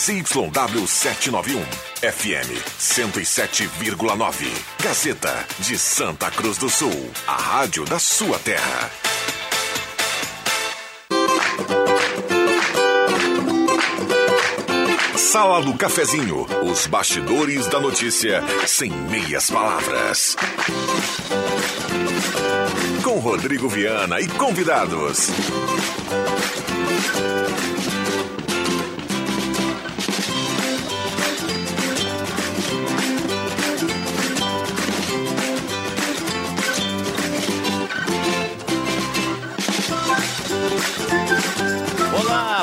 ZYW 791, FM 107,9. Gazeta de Santa Cruz do Sul, a rádio da sua terra. Sala do Cafezinho, os bastidores da notícia sem meias palavras. Com Rodrigo Viana e convidados.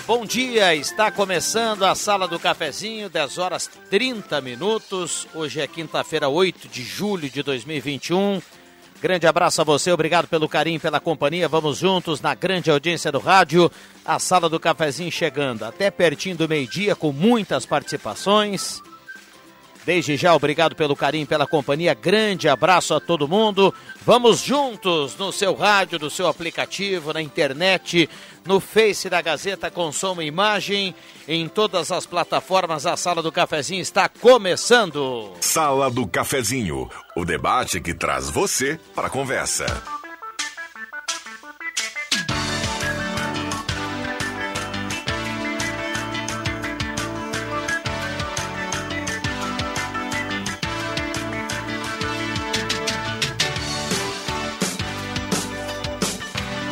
Bom dia. Está começando a Sala do Cafezinho, 10 horas 30 minutos. Hoje é quinta-feira, 8 de julho de 2021. Grande abraço a você, obrigado pelo carinho, pela companhia. Vamos juntos na grande audiência do rádio. A Sala do Cafezinho chegando até pertinho do meio-dia com muitas participações. Desde já, obrigado pelo carinho, pela companhia. Grande abraço a todo mundo. Vamos juntos no seu rádio, no seu aplicativo, na internet, no Face da Gazeta com som e imagem. Em todas as plataformas, a Sala do Cafezinho está começando. Sala do Cafezinho, o debate que traz você para a conversa.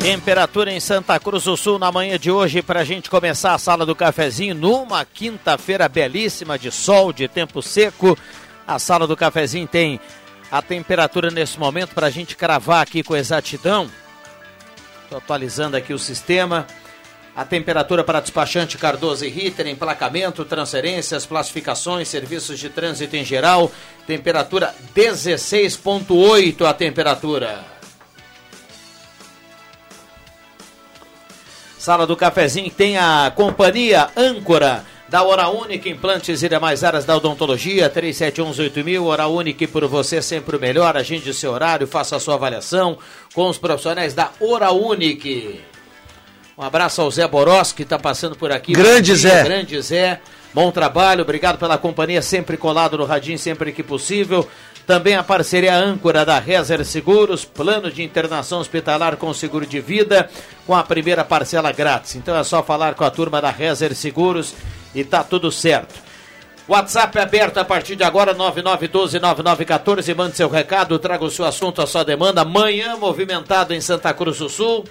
Temperatura em Santa Cruz do Sul na manhã de hoje para a gente começar a sala do cafezinho numa quinta-feira belíssima de sol, de tempo seco. A sala do cafezinho tem a temperatura nesse momento para a gente cravar aqui com exatidão. Estou atualizando aqui o sistema. A temperatura para despachante Cardoso e Ritter, emplacamento, transferências, classificações, serviços de trânsito em geral. Temperatura 16,8 a temperatura. Sala do Cafezinho tem a companhia âncora da Hora Única, implantes e demais áreas da odontologia, 37118000, Hora Única por você sempre o melhor, agende seu horário, faça a sua avaliação com os profissionais da Hora Única. Um abraço ao Zé Boros, que está passando por aqui. Grande Zé. Grande Zé. Bom trabalho, obrigado pela companhia, sempre colado no radinho, sempre que possível. Também a parceria âncora da Rezer Seguros, plano de internação hospitalar com seguro de vida, com a primeira parcela grátis. Então é só falar com a turma da Rezer Seguros e tá tudo certo. WhatsApp é aberto a partir de agora, 9912-9914. Mande seu recado, traga o seu assunto, a sua demanda. Manhã movimentado em Santa Cruz do Sul.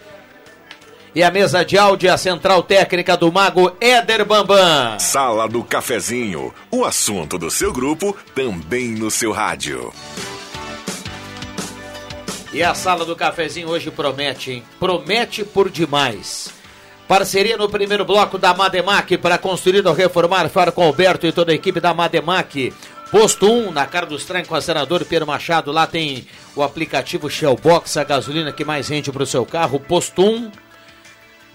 E a mesa de áudio, a central técnica do Mago Éder Bambam. Sala do Cafezinho, o assunto do seu grupo também no seu rádio. E a sala do cafezinho hoje promete, hein? Promete por demais. Parceria no primeiro bloco da Mademac para construir ou reformar. Fala com Alberto e toda a equipe da Mademac. Posto 1, na cara dos trem com a senador Pedro Machado. Lá tem o aplicativo Shellbox, a gasolina que mais rende para o seu carro. Posto 1,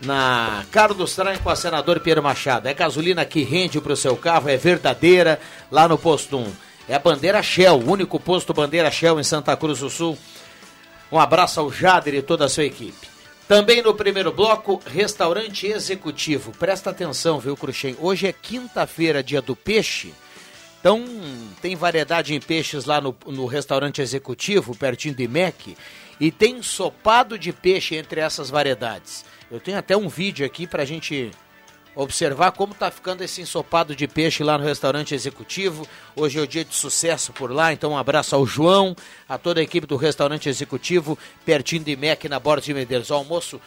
na Carlos Traem com a senador Pedro Machado. É gasolina que rende para o seu carro, é verdadeira, lá no posto 1. É a bandeira Shell, o único posto bandeira Shell em Santa Cruz do Sul. Um abraço ao Jader e toda a sua equipe. Também no primeiro bloco, restaurante executivo. Presta atenção, viu, Cruxem? Hoje é quinta-feira, dia do peixe. Então, tem variedade em peixes lá no, no restaurante executivo, pertinho do IMEC. E tem ensopado de peixe entre essas variedades. Eu tenho até um vídeo aqui para a gente observar como está ficando esse ensopado de peixe lá no restaurante executivo. Hoje é o dia de sucesso por lá, então um abraço ao João, a toda a equipe do restaurante executivo, pertinho de MEC, na Borda de Medeiros. O almoço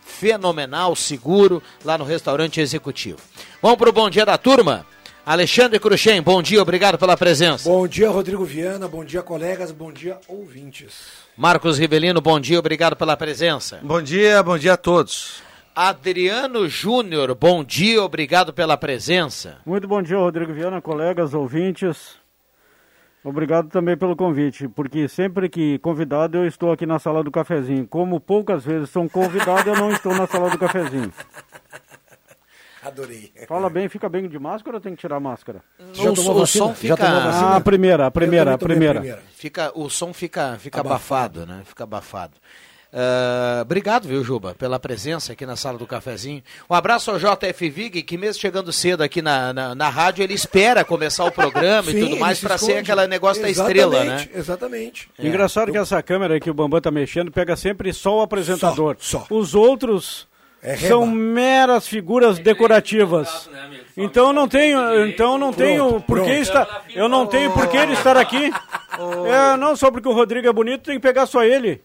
fenomenal, seguro, lá no restaurante executivo. Vamos para o bom dia da turma. Alexandre Cruxem, bom dia, obrigado pela presença. Bom dia, Rodrigo Viana, bom dia, colegas, bom dia, ouvintes. Marcos Rivelino, bom dia, obrigado pela presença. Bom dia, bom dia a todos. Adriano Júnior, bom dia, obrigado pela presença. Muito bom dia, Rodrigo Viana, colegas, ouvintes. Obrigado também pelo convite, porque sempre que convidado eu estou aqui na sala do cafezinho. Como poucas vezes sou convidado, eu não estou na sala do cafezinho. Adorei. Fala bem, fica bem de máscara ou tem que tirar a máscara? Já o, tomou o vacina? som Já fica, tomou vacina? Ah, a primeira, a primeira, a Eu também tomei primeira. fica, o som fica, fica abafado. né? Fica abafado. Uh, obrigado, viu, Juba, pela presença aqui na sala do cafezinho. Um abraço ao JF Vig, que mesmo chegando cedo aqui na, na, na rádio, ele espera começar o programa Sim, e tudo mais para ser aquele negócio da estrela, né? Exatamente. É. Engraçado que essa câmera que o Bambam tá mexendo pega sempre só o apresentador. Só, só. Os outros é são meras figuras decorativas. Então não tenho, então não tenho por que está, eu não tenho por que ele estar aqui. É, não só porque o Rodrigo é bonito, tem que pegar só ele.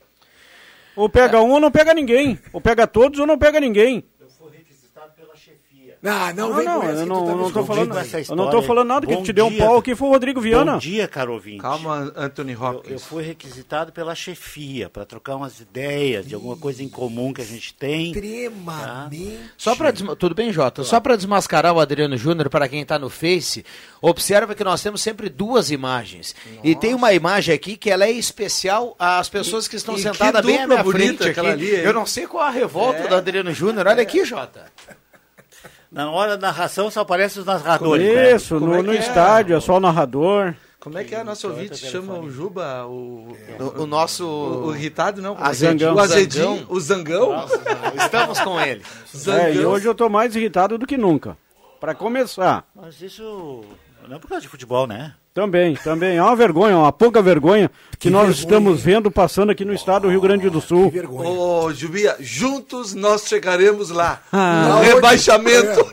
Ou pega um ou não pega ninguém. Ou pega todos ou não pega ninguém. Não, não, não, não, eu não, tá não tô falando, eu não tô falando nada, que te deu um pau aqui foi o Rodrigo Viana. Bom dia, caro ouvinte. Calma, Anthony Hopkins. Eu, eu fui requisitado pela chefia para trocar umas ideias de alguma coisa em comum que a gente tem. Extremamente. Tá? Só para tudo bem, Jota? Só para desmascarar o Adriano Júnior para quem está no Face, observa que nós temos sempre duas imagens. Nossa. E tem uma imagem aqui que ela é especial às pessoas que estão e sentadas bem à minha frente aqui. Ali, eu não sei qual a revolta é. do Adriano Júnior. Olha aqui, Jota. Na hora da narração só aparecem os narradores. Né? Isso, né? no, é no é? estádio, é só o narrador. Como é que é? Nosso ouvinte chama o Juba, o, é. o, o, nosso. O, o, irritado, não? O zangão. O azedinho, o zangão. Nossa, Estamos com ele. É, e hoje eu estou mais irritado do que nunca. Para começar. Mas isso não é por causa de futebol, né? Também, também. É uma vergonha, uma pouca vergonha que, que nós vergonha. estamos vendo passando aqui no estado do Rio Grande do Sul. Ô, oh, Jubia, juntos nós chegaremos lá. Ah, no rebaixamento.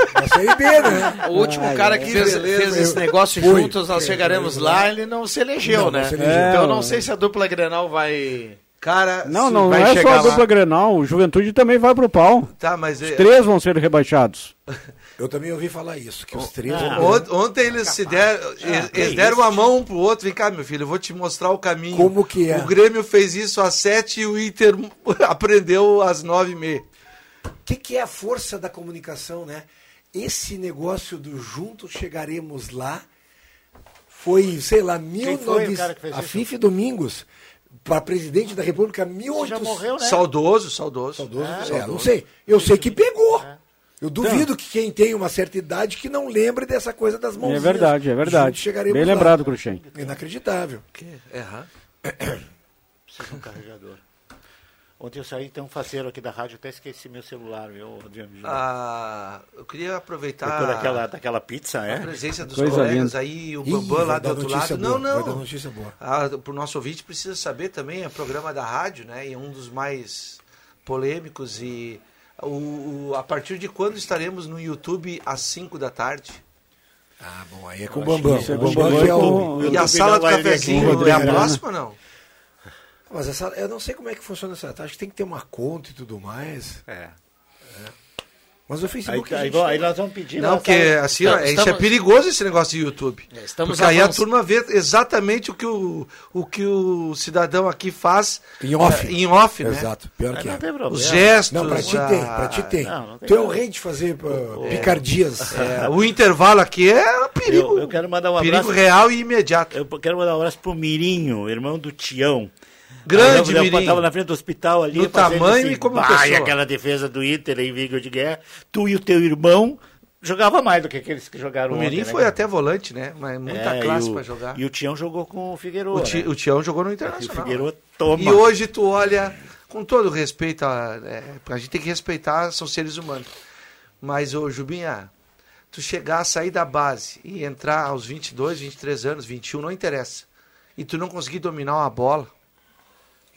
É, né? O último Ai, cara que fez, fez esse negócio Foi. juntos nós chegaremos lá, ele não se elegeu, não, né? Não se elegeu. Então eu não sei se a dupla Grenal vai... Cara, não, não, não é só a dupla lá. Grenal, o Juventude também vai pro pau. Tá, mas Os é... três vão ser rebaixados. Eu também ouvi falar isso, que os três. Ah, ontem eles se deram, ah, eles, deram a mão um pro outro. Vem cá, meu filho, eu vou te mostrar o caminho. Como que é? O Grêmio fez isso às sete e o Inter aprendeu às nove e meia. O que, que é a força da comunicação, né? Esse negócio do juntos chegaremos lá foi, sei lá, mil noves... a Fife Domingos para presidente da República, 1800. Já morreu, né? Saudoso, saudoso. Saudoso, é, saudoso. não sei. Eu sei que pegou. É. Eu duvido então, que quem tem uma certa idade que não lembre dessa coisa das mãozinhas. É verdade, é verdade. Bem lá. lembrado, Cruxem. Inacreditável. Que? É, Precisa um carregador. Ontem eu saí tão faceiro aqui da rádio, até esqueci meu celular, viu, Adriano? Ah, eu queria aproveitar Depois daquela, daquela pizza, é? A presença dos Coisa colegas linda. aí, o Bambam lá do outro lado. Boa, não, não. Vai dar notícia boa. Ah, pro nosso ouvinte precisa saber também, é programa da rádio, né? E um dos mais polêmicos e o, o, a partir de quando estaremos no YouTube às 5 da tarde? Ah, bom, aí é com o Bambam. É o Bambam que é o, e a sala do cafezinho é a próxima não? Mas essa, eu não sei como é que funciona essa. Acho que tem que ter uma conta e tudo mais. É. Mas o Facebook. Aí, aí, aí nós vamos pedir. Não, porque assim, ó, estamos... isso é perigoso esse negócio de YouTube. É, estamos porque aí a turma vê exatamente o que o, o, que o cidadão aqui faz em off. É, em off, né? Exato, pior que é. Os gestos. Não, pra ti a... tem, pra ti tem. Não, não tem tu é o rei de fazer uh, picardias. É, o intervalo aqui é um perigo. Eu, eu quero mandar um abraço. Perigo real e imediato. Eu quero mandar um abraço pro Mirinho, irmão do Tião. Grande, eu, eu estava na frente do hospital ali. No tamanho assim, e como pessoa. aquela defesa do Inter em Vigo de Guerra. Tu e o teu irmão jogava mais do que aqueles que jogaram o Mirim ontem, foi né? até volante, né? Mas muita é, classe para jogar. E o Tião jogou com o Figueiredo. O, né? o Tião jogou no Internacional. E o Figueiredo toma. E hoje tu olha, com todo respeito, a, é, a gente tem que respeitar, são seres humanos. Mas, ô Jubinha, tu chegar, sair da base e entrar aos 22, 23 anos, 21, não interessa. E tu não conseguir dominar uma bola,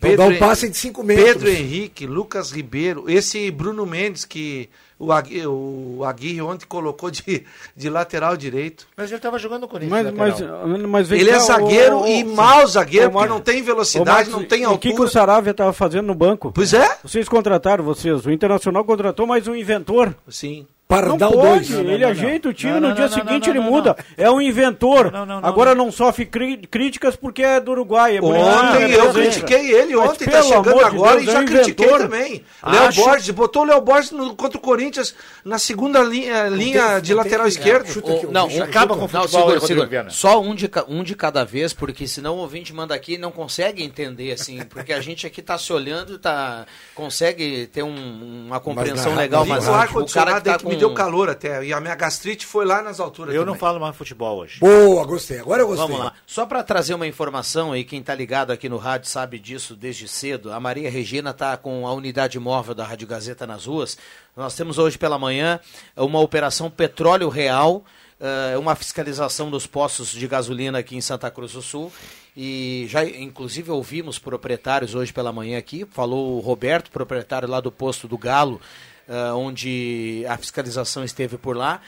Pedro, dar um passe de 5 metros. Pedro Henrique, Lucas Ribeiro, esse Bruno Mendes que o, Agui, o Aguirre ontem colocou de, de lateral direito. Mas ele estava jogando com Corinthians. Mas, mas, mas ele é zagueiro o, o, e mau zagueiro, o, porque não tem velocidade, não tem altura. O que, que o Saravia estava fazendo no banco? Pois é. Vocês contrataram, vocês. O Internacional contratou mais um inventor. Sim. Pardal não pode, dois. ele ajeita o time, no dia seguinte ele muda. É um inventor. Agora não sofre críticas porque é do Uruguai. É ontem eu critiquei ele, ontem tá chegando agora e já é critiquei também. Léo Borges, botou o Léo Borges no, contra o Corinthians na segunda linha, linha de lateral esquerdo. Não, acaba com o futebol. Segura, Só um de, um de cada vez, porque senão o ouvinte manda aqui e não consegue entender, assim, porque a gente aqui tá se olhando, tá, consegue ter um, uma compreensão legal, mas o cara que tá com deu calor até. E a minha gastrite foi lá nas alturas. Eu também. não falo mais futebol hoje. Boa, gostei. Agora eu gostei. Vamos lá. Só para trazer uma informação aí, quem está ligado aqui no rádio sabe disso desde cedo. A Maria Regina está com a unidade móvel da Rádio Gazeta nas ruas. Nós temos hoje pela manhã uma operação Petróleo Real. Uh, uma fiscalização dos postos de gasolina aqui em Santa Cruz do Sul e já inclusive ouvimos proprietários hoje pela manhã aqui, falou o Roberto, proprietário lá do posto do Galo, uh, onde a fiscalização esteve por lá.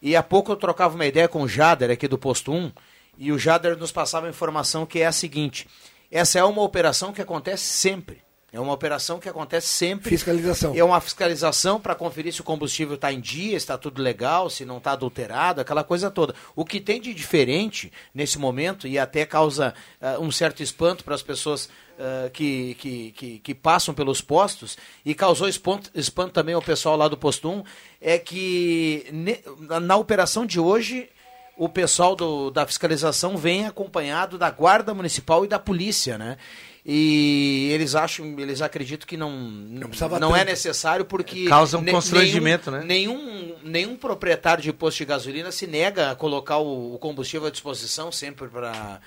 E há pouco eu trocava uma ideia com o Jader aqui do posto 1, e o Jader nos passava a informação que é a seguinte: essa é uma operação que acontece sempre. É uma operação que acontece sempre. Fiscalização. É uma fiscalização para conferir se o combustível está em dia, se está tudo legal, se não está adulterado, aquela coisa toda. O que tem de diferente nesse momento, e até causa uh, um certo espanto para as pessoas uh, que, que, que, que, passam pelos postos, e causou espanto, espanto também ao pessoal lá do posto 1, é que ne, na operação de hoje o pessoal do, da fiscalização vem acompanhado da guarda municipal e da polícia, né? E eles acham, eles acreditam que não não, não é necessário porque causa um constrangimento, nenhum, né? Nenhum nenhum proprietário de posto de gasolina se nega a colocar o, o combustível à disposição sempre para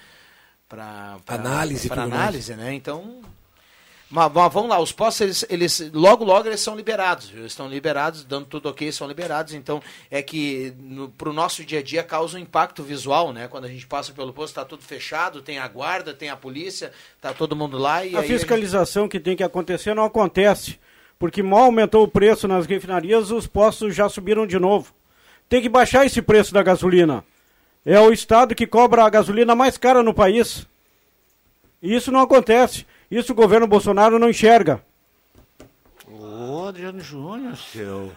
para análise, para análise, né? Então mas, mas, vamos lá, os postos, eles, eles, logo, logo eles são liberados. Eles estão liberados, dando tudo ok, são liberados. Então, é que para o nosso dia a dia causa um impacto visual, né? Quando a gente passa pelo posto, está tudo fechado, tem a guarda, tem a polícia, está todo mundo lá. E a fiscalização a gente... que tem que acontecer não acontece. Porque mal aumentou o preço nas refinarias, os postos já subiram de novo. Tem que baixar esse preço da gasolina. É o Estado que cobra a gasolina mais cara no país. E isso não acontece. Isso o governo Bolsonaro não enxerga. Ô, Adriano Júnior, seu.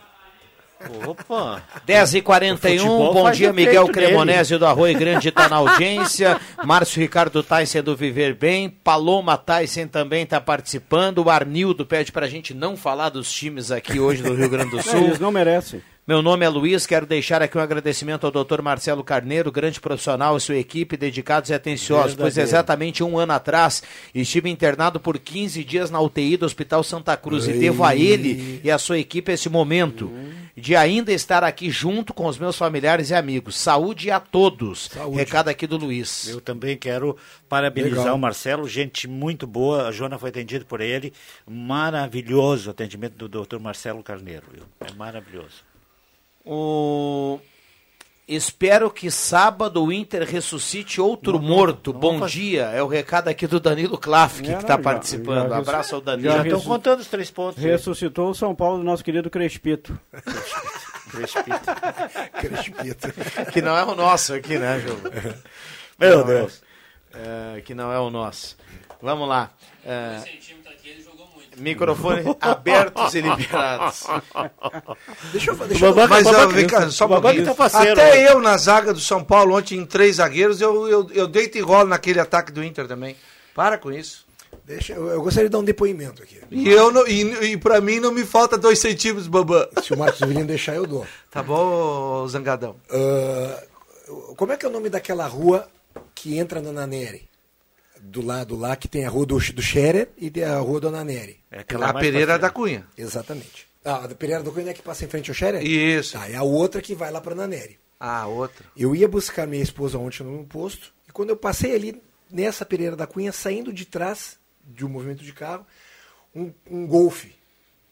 Opa! 10h41, bom dia, Miguel Cremonésio do Arroio Grande está na audiência. Márcio Ricardo Tyson do Viver Bem. Paloma Tyson também está participando. O Arnildo pede para a gente não falar dos times aqui hoje do Rio Grande do Sul. Eles não merecem. Meu nome é Luiz, quero deixar aqui um agradecimento ao Dr. Marcelo Carneiro, grande profissional e sua equipe, dedicados e atenciosos, pois exatamente um ano atrás estive internado por 15 dias na UTI do Hospital Santa Cruz Ei. e devo a ele e a sua equipe esse momento de ainda estar aqui junto com os meus familiares e amigos. Saúde a todos. Saúde. Recado aqui do Luiz. Eu também quero parabenizar Legal. o Marcelo, gente muito boa, a Joana foi atendida por ele, maravilhoso o atendimento do Dr. Marcelo Carneiro, viu? é maravilhoso. O... Espero que sábado o Inter ressuscite outro não, morto. Não, não Bom dia. É o recado aqui do Danilo Klafk, que está participando. Já, já, Abraço ao Danilo. Já, estão contando os três pontos. Ressuscitou o São Paulo do nosso querido Crespito. Crespito. Crespito. que não é o nosso aqui, né, João? Meu Deus. É, que não é o nosso. Vamos lá. É, Microfone abertos e liberados. Deixa eu, deixa eu mas, vem cá, só um tá Até né? eu na zaga do São Paulo ontem em três zagueiros, eu, eu, eu deito e rolo naquele ataque do Inter também. Para com isso. Deixa, eu, eu gostaria de dar um depoimento aqui. E, eu não, e, e pra mim não me falta dois centímetros, Bambam. Se o Marcos Severino deixar, eu dou. Tá bom, Zangadão. Uh, como é que é o nome daquela rua que entra na Nanere? Do lado lá que tem a rua do, do Scherer e a rua Dona Neri. É aquela a Pereira da Cunha. Exatamente. Ah, a Pereira da Cunha é que passa em frente ao Scherer? Isso. Ah, é a outra que vai lá para Naneri. Ah, outra. Eu ia buscar minha esposa ontem no posto e quando eu passei ali nessa Pereira da Cunha, saindo de trás de um movimento de carro, um, um golfe.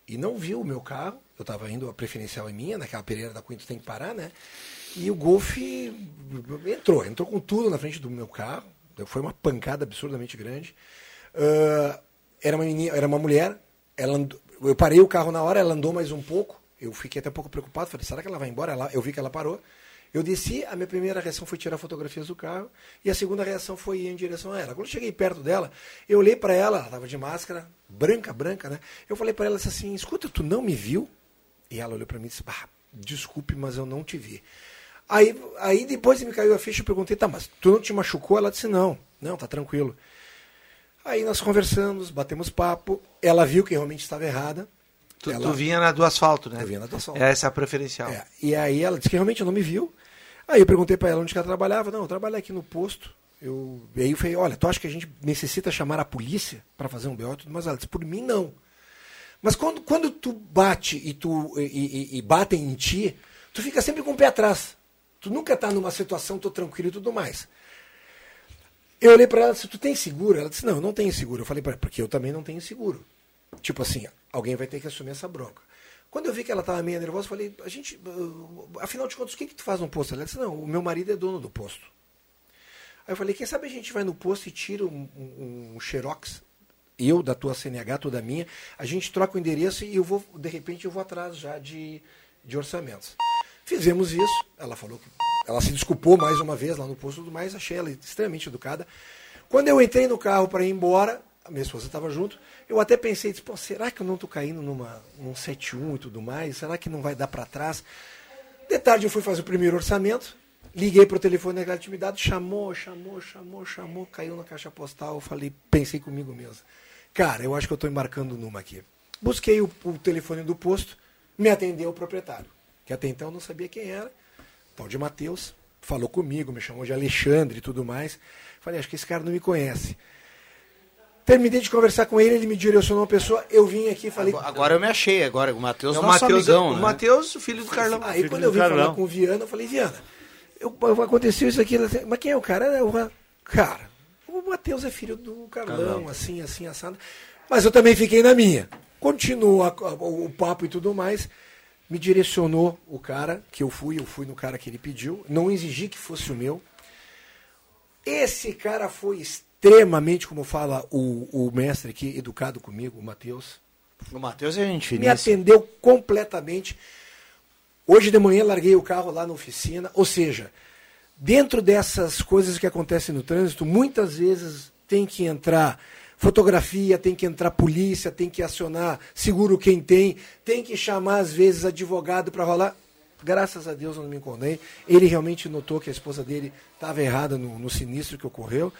E não viu o meu carro, eu estava indo, a preferencial é minha, naquela Pereira da Cunha tu tem que parar, né? E o golfe entrou, entrou com tudo na frente do meu carro, foi uma pancada absurdamente grande. Uh, era, uma menina, era uma mulher, ela andou, eu parei o carro na hora, ela andou mais um pouco. Eu fiquei até um pouco preocupado, falei, será que ela vai embora? Ela, eu vi que ela parou. Eu desci, a minha primeira reação foi tirar fotografias do carro, e a segunda reação foi ir em direção a ela. Quando eu cheguei perto dela, eu olhei para ela, ela estava de máscara, branca, branca, né? Eu falei para ela assim: escuta, tu não me viu? E ela olhou para mim e disse: desculpe, mas eu não te vi. Aí, aí depois me caiu a ficha, eu perguntei, tá, mas tu não te machucou? Ela disse, não, não, tá tranquilo. Aí nós conversamos, batemos papo, ela viu que realmente estava errada. Tu, ela... tu vinha na do asfalto, né? Eu vinha na do asfalto. Essa é a preferencial. É, e aí ela disse que realmente não me viu. Aí eu perguntei para ela onde ela trabalhava. Não, eu trabalho aqui no posto. Eu, e aí eu falei, olha, tu acha que a gente necessita chamar a polícia para fazer um BO? Mas ela disse, por mim não. Mas quando, quando tu bate e, tu, e, e, e batem em ti, tu fica sempre com o pé atrás. Tu nunca está numa situação, tô tranquilo e tudo mais. Eu olhei para ela e disse, tu tem seguro? Ela disse, não, eu não tenho seguro. Eu falei para porque eu também não tenho seguro. Tipo assim, alguém vai ter que assumir essa bronca. Quando eu vi que ela estava meio nervosa, eu falei, a gente, uh, afinal de contas, o que, que tu faz no posto? Ela disse, não, o meu marido é dono do posto. Aí eu falei, quem sabe a gente vai no posto e tira um, um, um xerox, eu da tua CNH, tu da minha, a gente troca o endereço e eu vou, de repente, eu vou atrás já de, de orçamentos. Fizemos isso, ela falou que ela se desculpou mais uma vez lá no posto do mais, achei ela extremamente educada. Quando eu entrei no carro para ir embora, a minha esposa estava junto, eu até pensei, disse, será que eu não estou caindo numa, num 7-1 e tudo mais? Será que não vai dar para trás? De tarde eu fui fazer o primeiro orçamento, liguei para o telefone daquela intimidade, chamou, chamou, chamou, chamou, caiu na caixa postal, eu falei, pensei comigo mesmo. Cara, eu acho que eu estou embarcando numa aqui. Busquei o, o telefone do posto, me atendeu o proprietário, que até então eu não sabia quem era, tal de Matheus, falou comigo, me chamou de Alexandre e tudo mais. Falei, acho que esse cara não me conhece. Terminei de conversar com ele, ele me direcionou uma pessoa, eu vim aqui e falei. Agora eu me achei, agora o Matheus é o Matheus, amigão, o né? Matheus, o filho do Carlão. Aí quando eu vim Carlão. falar com o Viana, eu falei, Viana, eu, eu, aconteceu isso aqui, mas quem é o cara? É o, cara, o Matheus é filho do Carlão, Carlão, assim, assim, assado. Mas eu também fiquei na minha. Continua o papo e tudo mais me direcionou o cara que eu fui, eu fui no cara que ele pediu, não exigi que fosse o meu. Esse cara foi extremamente, como fala o, o mestre aqui, educado comigo, o Matheus. O Matheus é gente Me atendeu completamente. Hoje de manhã larguei o carro lá na oficina, ou seja, dentro dessas coisas que acontecem no trânsito, muitas vezes tem que entrar fotografia, tem que entrar polícia, tem que acionar seguro quem tem, tem que chamar às vezes advogado para rolar. Graças a Deus eu não me encontrei. Ele realmente notou que a esposa dele estava errada no, no, sinistro que ocorreu.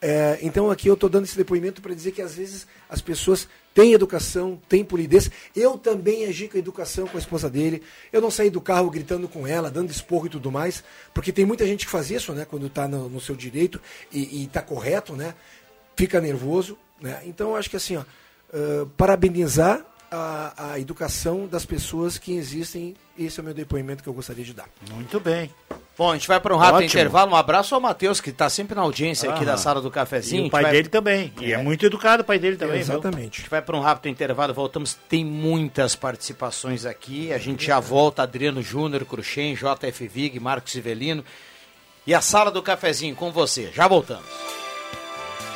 É, então aqui eu estou dando esse depoimento para dizer que às vezes as pessoas têm educação, têm polidez. Eu também agi com a educação com a esposa dele. Eu não saí do carro gritando com ela, dando esporro e tudo mais, porque tem muita gente que faz isso, né, quando está no, no, seu direito e está correto, né fica nervoso. Né? Então, acho que assim, ó, uh, parabenizar a, a educação das pessoas que existem. Esse é o meu depoimento que eu gostaria de dar. Muito bem. Bom, a gente vai para um rápido Ótimo. intervalo. Um abraço ao Matheus, que está sempre na audiência aqui da sala do cafezinho. E o pai vai... dele também. E é. é. muito educado o pai dele também. É, exatamente. A gente vai para um rápido intervalo, voltamos. Tem muitas participações aqui. A gente já volta. Adriano Júnior, Cruxem, JF Vig, Marcos Ivelino. E a sala do cafezinho com você. Já voltamos.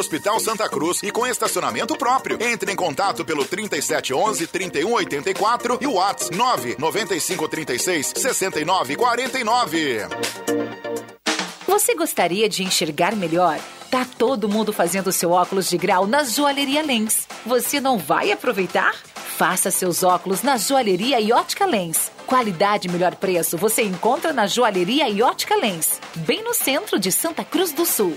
Hospital Santa Cruz e com estacionamento próprio. Entre em contato pelo 3711 3184 e o WhatsApp 99536 6949. Você gostaria de enxergar melhor? Tá todo mundo fazendo seu óculos de grau na Joalheria Lens. Você não vai aproveitar? Faça seus óculos na Joalheria e Ótica Lens. Qualidade e melhor preço você encontra na Joalheria e Ótica Lens, bem no centro de Santa Cruz do Sul.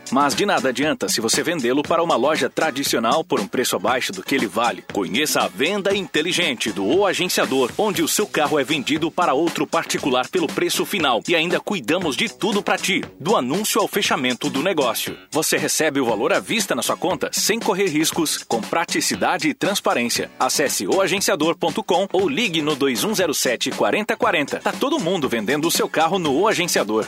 Mas de nada adianta se você vendê-lo para uma loja tradicional por um preço abaixo do que ele vale. Conheça a venda inteligente do O Agenciador, onde o seu carro é vendido para outro particular pelo preço final e ainda cuidamos de tudo para ti, do anúncio ao fechamento do negócio. Você recebe o valor à vista na sua conta sem correr riscos, com praticidade e transparência. Acesse oagenciador.com ou ligue no 2107 4040. Tá todo mundo vendendo o seu carro no O Agenciador.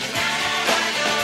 Na, na, na, na.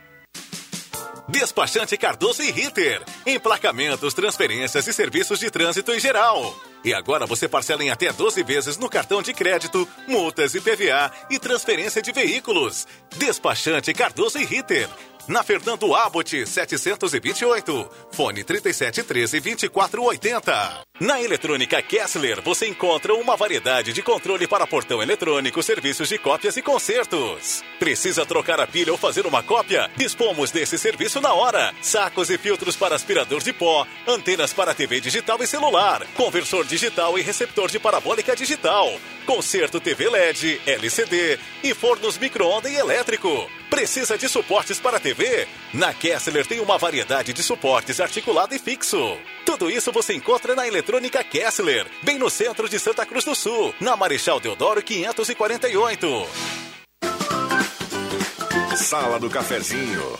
Despachante Cardoso e Ritter. Emplacamentos, transferências e serviços de trânsito em geral. E agora você parcela em até 12 vezes no cartão de crédito, multas e PVA e transferência de veículos. Despachante Cardoso e Ritter. Na Fernando Abbott, 728. Fone 3713 2480. Na Eletrônica Kessler, você encontra uma variedade de controle para portão eletrônico, serviços de cópias e consertos. Precisa trocar a pilha ou fazer uma cópia? Dispomos desse serviço na hora. Sacos e filtros para aspirador de pó, antenas para TV digital e celular, conversor digital e receptor de parabólica digital, conserto TV LED, LCD e fornos micro-ondas e elétrico. Precisa de suportes para TV? Na Kessler tem uma variedade de suportes articulado e fixo. Tudo isso você encontra na Eletrônica Kessler, bem no centro de Santa Cruz do Sul, na Marechal Deodoro 548. Sala do Cafezinho.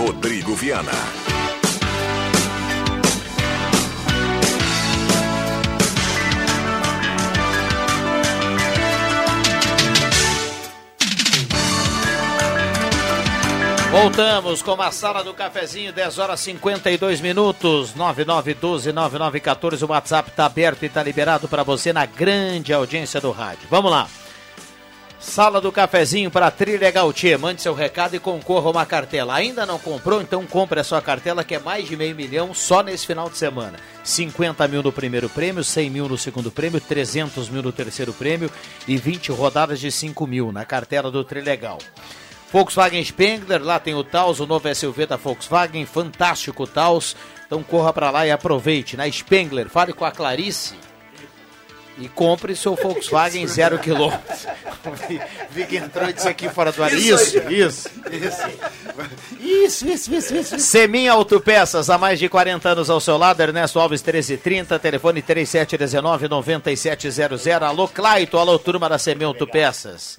Rodrigo Viana. Voltamos com a sala do cafezinho, 10 horas 52 minutos, 9912-9914. O WhatsApp está aberto e está liberado para você na grande audiência do rádio. Vamos lá. Sala do cafezinho para Trilha Gautier. Mande seu recado e concorra a uma cartela. Ainda não comprou? Então compre a sua cartela que é mais de meio milhão só nesse final de semana. 50 mil no primeiro prêmio, 100 mil no segundo prêmio, 300 mil no terceiro prêmio e 20 rodadas de 5 mil na cartela do Trilegal. Volkswagen Spengler, lá tem o Taos, o novo SUV da Volkswagen, fantástico Taos. Então corra para lá e aproveite. Na Spengler, fale com a Clarice e compre seu Volkswagen zero quilômetro. Vi que entrou e disse aqui fora do ar. Isso, isso, isso. Isso, isso, isso, isso. Semin Autopeças, há mais de 40 anos ao seu lado, Ernesto Alves 1330, telefone 3719-9700. Alô, Claito, alô, turma da Semin Autopeças.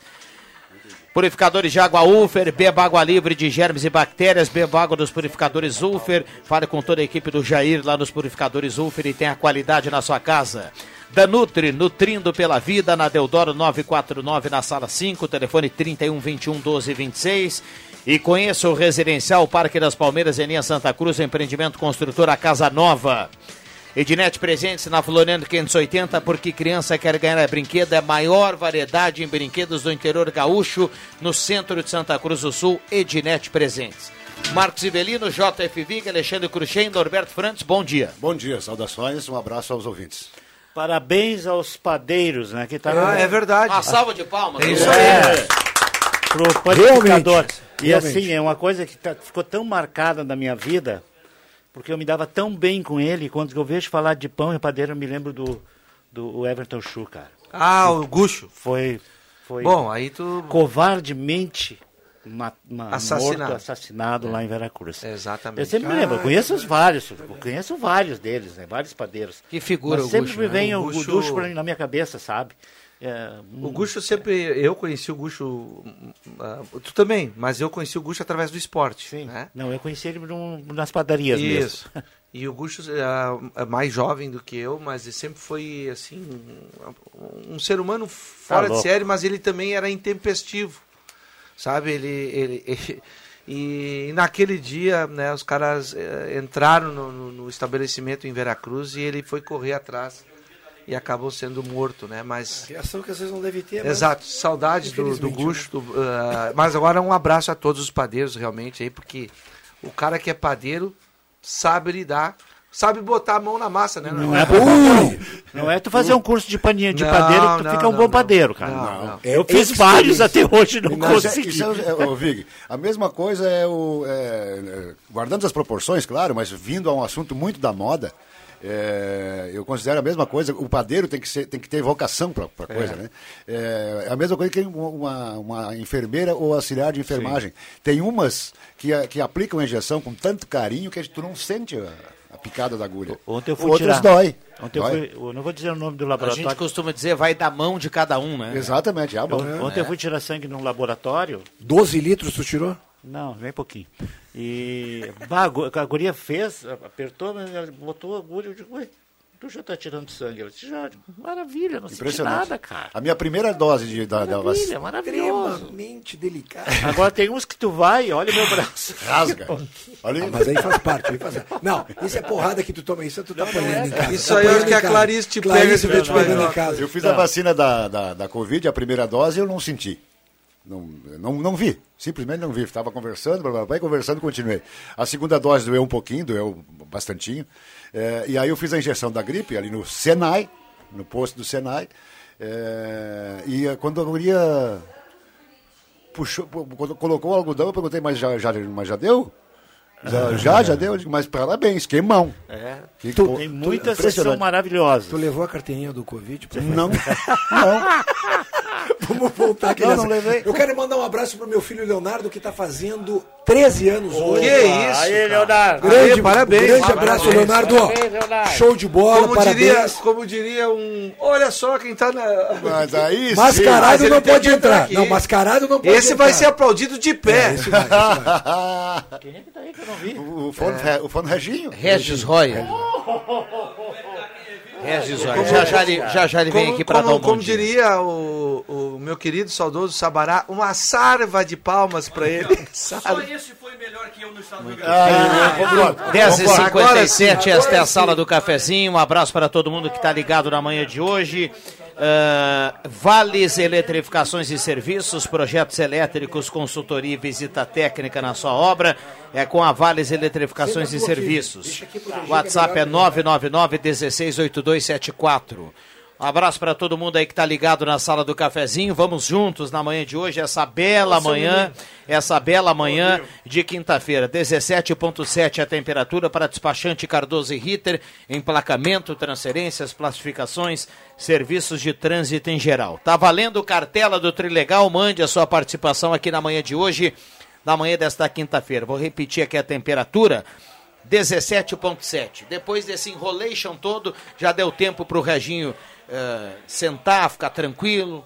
Purificadores de água Ufer, beba água livre de germes e bactérias, beba água dos purificadores Ufer. Fale com toda a equipe do Jair lá nos purificadores Ufer e tenha qualidade na sua casa. Danutri, nutrindo pela vida, na Deodoro 949, na sala 5, telefone 31 21 12 26. E conheça o residencial Parque das Palmeiras, em linha Santa Cruz, empreendimento construtor A Casa Nova. Ednet presentes na Floriano 580, porque criança quer ganhar brinquedo, é a maior variedade em brinquedos do interior gaúcho, no centro de Santa Cruz do Sul, Ednet presentes. Marcos Ivelino, JF Vig, Alexandre Cruxem, Norberto Frantes, bom dia. Bom dia, saudações, um abraço aos ouvintes. Parabéns aos padeiros, né? Que tá Ah, é verdade. Uma salva de palmas. É isso É, pro panificador. E Realmente. assim, é uma coisa que tá- ficou tão marcada na minha vida, porque eu me dava tão bem com ele, quando eu vejo falar de pão e padeiro, eu me lembro do, Do Everton Chu, cara. Ah, o Gucho. Foi. foi Bom, aí tu. Covardemente ma, ma, Assassinado. morto, assassinado lá em Veracruz. Exatamente. Eu sempre me Ah, lembro, conheço é. os vários, conheço vários deles, né? Vários padeiros. Que figura Mas sempre Gucho, me né? vem O o, Gucho- na minha cabeça, sabe? É, O Gucho sempre. Eu conheci o Gucho. hum, ah, tu também, mas eu conheci o Gucho através do esporte. Sim. Né? Não, eu conheci ele num- nas padarias Isso. mesmo. E o Gucho ah, é mais jovem do que eu, mas ele sempre foi assim um, um ser humano fora de louco. série, mas ele também era intempestivo, sabe? Ele, ele, ele- e naquele dia, né, os caras eh, entraram no, no- no estabelecimento em Veracruz e ele foi correr atrás e acabou sendo morto, né? Mas Reação que vezes não deve ter. mas- Exato, saudades do, do Gucho. do- ah, mas agora um abraço a todos os padeiros, realmente, aí, porque o cara que é padeiro sabe lidar, sabe botar a mão na massa, né? Não é, Ui! não é tu fazer um curso de paninha de Não, padeiro que tu não, fica um não, bom não. padeiro, cara. Não, não. Eu fiz vários até hoje, não Mas é- consegui. isso é- é, ô, Vig, a mesma coisa é o. é, é, guardando as proporções, claro, mas vindo a um assunto muito da moda. é, eu considero a mesma coisa. O padeiro tem que, ser, tem que ter vocação para a coisa, É. né? É, a mesma coisa que uma, uma enfermeira ou auxiliar de enfermagem. Tem umas que, que aplicam a injeção com tanto carinho que tu não sente a picada da agulha. Ontem eu fui Outros tirar. dói. Ontem eu, Dói. fui, eu não vou dizer o nome do A laboratório. gente costuma dizer, vai da mão de cada um, né? Exatamente, é a mão. Eu- ontem eu fui tirar sangue num laboratório. 12 litros tu tirou? Não, bem pouquinho. E bah, a gu- a guria fez, apertou, mas ela botou a agulha. Eu digo, ué, tu já tá tirando sangue. Ela disse, já, maravilha, não senti Impressionante. nada, cara. A minha primeira dose de, da, da Maravilha, vacina. maravilhoso. Extremamente delicado. Agora tem uns que tu vai, olha meu braço. Rasga. Olha Ah, mas aí faz parte. Aí faz... Não, isso é porrada que tu toma, isso tu tá apanhando em casa. Isso aí eu acho que a. Clarice te pega Clarice esse vai te vídeo, vai pegando em casa. Eu fiz Tá. a vacina da, da, da Covid, a primeira dose, eu não senti. Não, não, não vi, simplesmente não vi. Estava conversando, blá, blá, blá, e conversando, continuei. A segunda dose doeu um pouquinho, doeu bastantinho. É, e aí eu fiz a injeção da gripe ali no Senai, no posto do Senai. É, e eh, quando a guria puxou, quando colocou o algodão, eu perguntei, mas já, já, mas já deu? Já, já, já deu? Mas parabéns, queimão. É. Que Tu- co- tem muita sessão maravilhosa. Tu levou a carteirinha do Covid? Não, não. Vamos voltar aqui Não, nessa. não levei. Eu quero mandar um abraço pro meu filho Leonardo, que tá fazendo 13 anos hoje. Que isso? Aí? Leonardo. Grande, Aê, parabéns. grande Parabéns. abraço, Leonardo. Parabéns, Leonardo. Show de bola, Como parabéns. diria, como diria um. Olha só quem tá na. Mas aí sim. Mascarado Mas não pode entrar entrar. Não, mascarado não pode Esse entrar. vai ser aplaudido de pé. É, esse vai, esse vai. Quem é que tá aí que eu não vi? O, o, fone, Re- o fone Reginho. Regis Roya. Regis Roya. Já já ele, já, já ele vem Como, aqui para dar como, um bom como dia. diria o, o meu querido saudoso Sabará, uma sarva de palmas pra ele. Sabe? esse foi melhor que eu no estado do Ah, concordo. 10h57, esta é a sala do cafezinho. Um abraço para todo mundo que está ligado na manhã de hoje. Ah, Vales Eletrificações e Serviços, projetos elétricos, consultoria e visita técnica na sua obra. É com a Vales Eletrificações e. Serviços. WhatsApp é melhor. 999 168274. Um abraço para todo mundo aí que está ligado na sala do cafezinho. Vamos juntos na manhã de hoje, essa bela manhã, essa bela manhã de quinta-feira. 17.7 a temperatura para despachante Cardoso e Ritter, emplacamento, transferências, classificações, serviços de trânsito em geral. Tá valendo cartela do Trilegal, mande a sua participação aqui na manhã de hoje, na manhã desta quinta-feira. Vou repetir aqui a temperatura. 17.7. Depois desse enrolation todo, já deu tempo para o Reginho eh, sentar, ficar tranquilo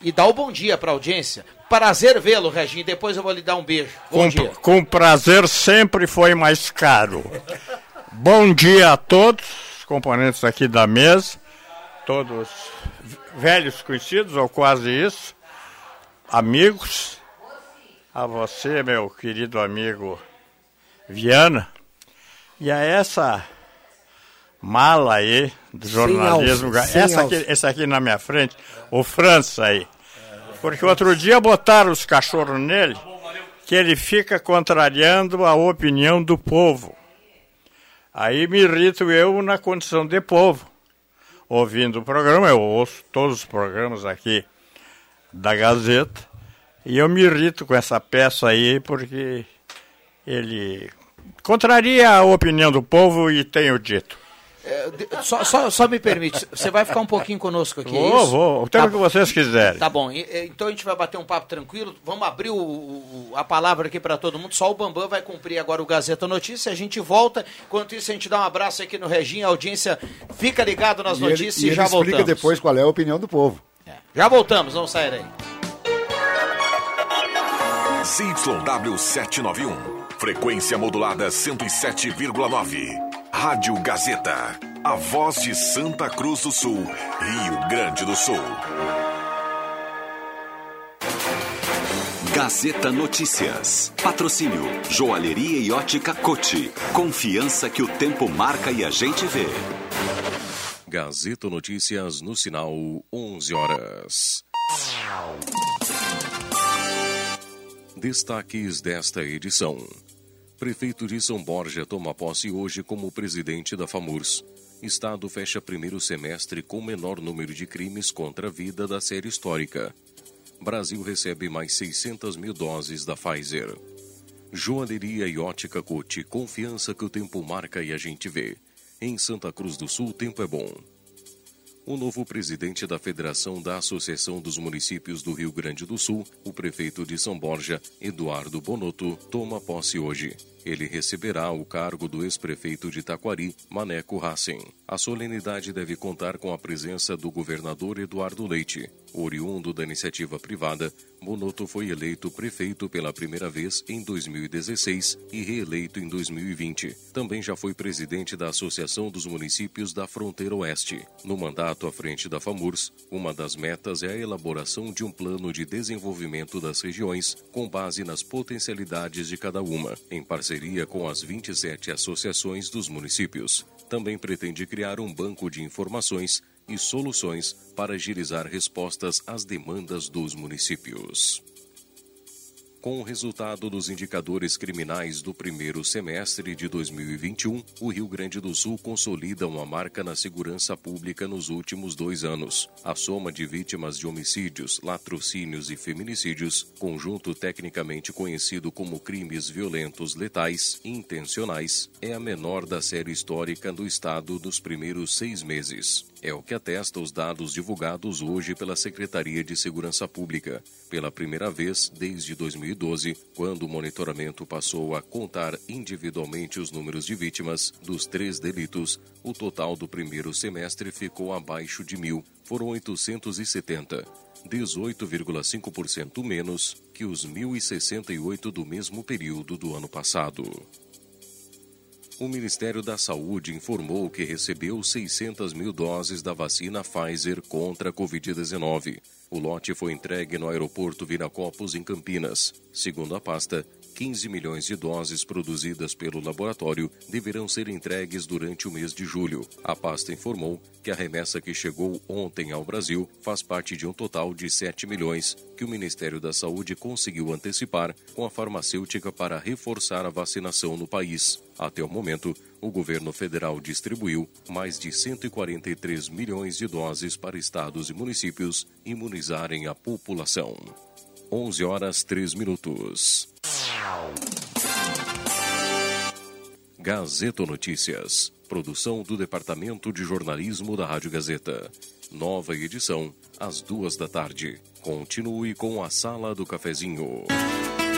e dar o bom dia para a audiência. Prazer vê-lo, Reginho. Depois eu vou lhe dar um beijo. Bom Com, dia. com prazer sempre foi mais caro. Bom dia a todos, os componentes aqui da mesa, todos velhos conhecidos, ou quase isso, amigos, a você, meu querido amigo Viana, e a essa mala aí do jornalismo, sem essa aqui, esse aqui na minha frente, o França aí. Porque outro dia botaram os cachorros nele, que ele fica contrariando a opinião do povo. Aí me irrito eu na condição de povo. Ouvindo o programa, eu ouço todos os programas aqui da Gazeta, e eu me irrito com essa peça aí, porque ele contraria a opinião do povo e tenho dito. É, só, só, só, me permite, você vai ficar um pouquinho conosco aqui, vou, é Vou, o tempo tá, que vocês quiserem. Tá bom, então a gente vai bater um papo tranquilo, vamos abrir o, o, a palavra aqui para todo mundo, só o Bambam vai cumprir agora o Gazeta Notícia, a gente volta, enquanto isso a gente dá um abraço aqui no Reginho, a audiência fica ligado nas e notícias ele, e, e já voltamos. explica depois qual é a opinião do povo. É. Já voltamos, vamos sair aí. ZYW 791, frequência modulada 107,9. Rádio Gazeta, a voz de Santa Cruz do Sul, Rio Grande do Sul. Gazeta Notícias. Patrocínio Joalheria e Ótica Cote. Confiança que o tempo marca e a gente vê. Gazeta Notícias no sinal 11 horas. Destaques desta edição. Prefeito de São Borja toma posse hoje como presidente da FAMURS. Estado fecha primeiro semestre com menor número de crimes contra a vida da série histórica. Brasil recebe mais 600 mil doses da Pfizer. Joalheria e ótica Cote, confiança que o tempo marca e a gente vê. Em Santa Cruz do Sul, o tempo é bom. O novo presidente da Federação da Associação dos Municípios do Rio Grande do Sul, o prefeito de São Borja, Eduardo Bonotto, toma posse hoje. Ele receberá o cargo do ex-prefeito de Taquari, Maneco Racing. A solenidade deve contar com a presença do governador Eduardo Leite. Oriundo da iniciativa privada, Bonotto foi eleito prefeito pela primeira vez em 2016 e reeleito em 2020. Também já foi presidente da Associação dos Municípios da Fronteira Oeste. No mandato à frente da FAMURS, uma das metas é a elaboração de um plano de desenvolvimento das regiões com base nas potencialidades de cada uma, em parceria com as 27 associações dos municípios. Também pretende criar um banco de informações e soluções para agilizar respostas às demandas dos municípios. Com o resultado dos indicadores criminais do primeiro semestre de 2021, o Rio Grande do Sul consolida uma marca na segurança pública nos últimos dois anos. A soma de vítimas de homicídios, latrocínios e feminicídios, conjunto tecnicamente conhecido como crimes violentos letais intencionais, é a menor da série histórica do Estado nos primeiros seis meses. É o que atesta os dados divulgados hoje pela Secretaria de Segurança Pública. Pela primeira vez desde 2012, quando o monitoramento passou a contar individualmente os números de vítimas dos três delitos, o total do primeiro semestre ficou abaixo de mil. Foram 870. 18,5% menos que os 1.068 do mesmo período do ano passado o Ministério da Saúde informou que recebeu 600 mil doses da vacina Pfizer contra a Covid-19. O lote foi entregue no aeroporto Viracopos, em Campinas. Segundo a pasta, 15 milhões de doses produzidas pelo laboratório deverão ser entregues durante o mês de julho. A pasta informou que a remessa que chegou ontem ao Brasil faz parte de um total de 7 milhões que o Ministério da Saúde conseguiu antecipar com a farmacêutica para reforçar a vacinação no país. Até o momento, o governo federal distribuiu mais de 143 milhões de doses para estados e municípios imunizarem a população. 11 horas 3 minutos. Gazeta Notícias. Produção do Departamento de Jornalismo da Rádio Gazeta. Nova edição, às duas da tarde. Continue com a Sala do Cafezinho.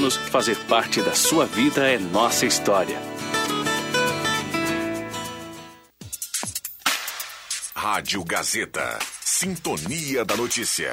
anos, fazer parte da sua vida é nossa história. Rádio Gazeta. Sintonia da Notícia.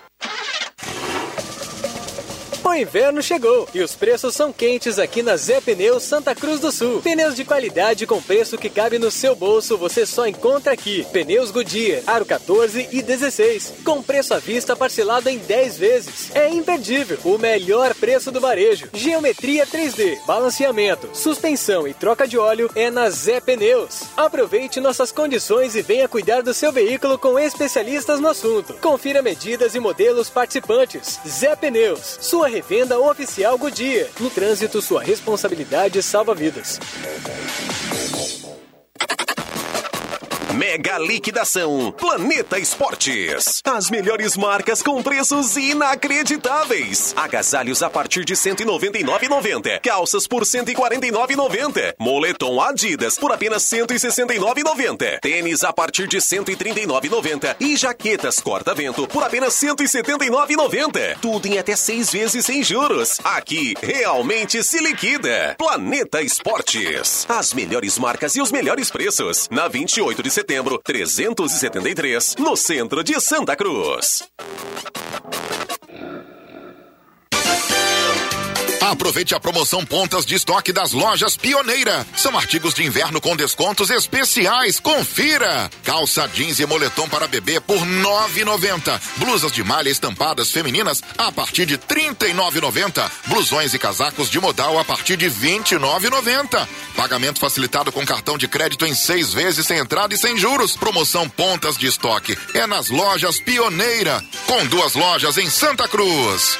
O inverno chegou e os preços são quentes aqui na Zé Pneus Santa Cruz do Sul. Pneus de qualidade com preço que cabe no seu bolso você só encontra aqui. Pneus Goodyear, aro 14 e 16, com preço à vista parcelado em 10 vezes. É imperdível, o melhor preço do varejo. Geometria 3D, balanceamento, suspensão e troca de óleo é na Zé Pneus. Aproveite nossas condições e venha cuidar do seu veículo com especialistas no assunto. Confira medidas e modelos participantes. Zé Pneus, sua revenda oficial Goodyear. No trânsito, sua responsabilidade salva vidas. Mega liquidação Planeta Esportes. As melhores marcas com preços inacreditáveis. Agasalhos a partir de 199,90. Calças por 149,90. Moletom Adidas por apenas 169,90. Tênis a partir de 139,90 e jaquetas corta-vento por apenas 179,90. Tudo em até seis vezes sem juros. Aqui realmente se liquida. Planeta Esportes. As melhores marcas e os melhores preços. Na 28 de setembro setembro, 373, no centro de Santa Cruz. Aproveite a promoção Pontas de Estoque das lojas Pioneira. São artigos de inverno com descontos especiais. Confira! Calça jeans e moletom para bebê por 9,90. Blusas de malha estampadas femininas a partir de 39,90. Blusões e casacos de modal a partir de 29,90. Pagamento facilitado com cartão de crédito em seis vezes sem entrada e sem juros. Promoção Pontas de Estoque é nas lojas Pioneira, com duas lojas em Santa Cruz.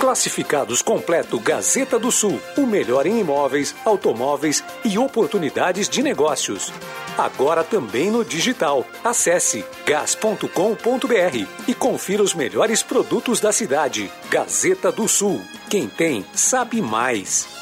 Classificados completo Gazeta do Sul. O melhor em imóveis, automóveis e oportunidades de negócios. Agora também no digital. Acesse gas.com.br e confira os melhores produtos da cidade. Gazeta do Sul. Quem tem, sabe mais.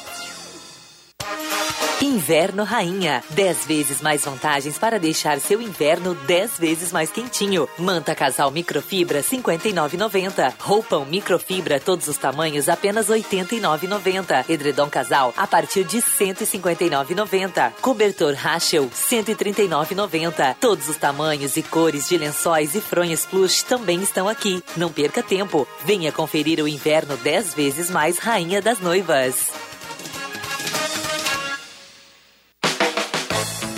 Inverno Rainha. 10 vezes mais vantagens para deixar seu inverno 10 vezes mais quentinho. Manta casal microfibra 59,90. Roupão microfibra todos os tamanhos apenas 89,90. Edredom casal a partir de 159,90. Cobertor Rachel 139,90. Todos os tamanhos e cores de lençóis e fronhas plush também estão aqui. Não perca tempo. Venha conferir o inverno 10 vezes mais Rainha das Noivas.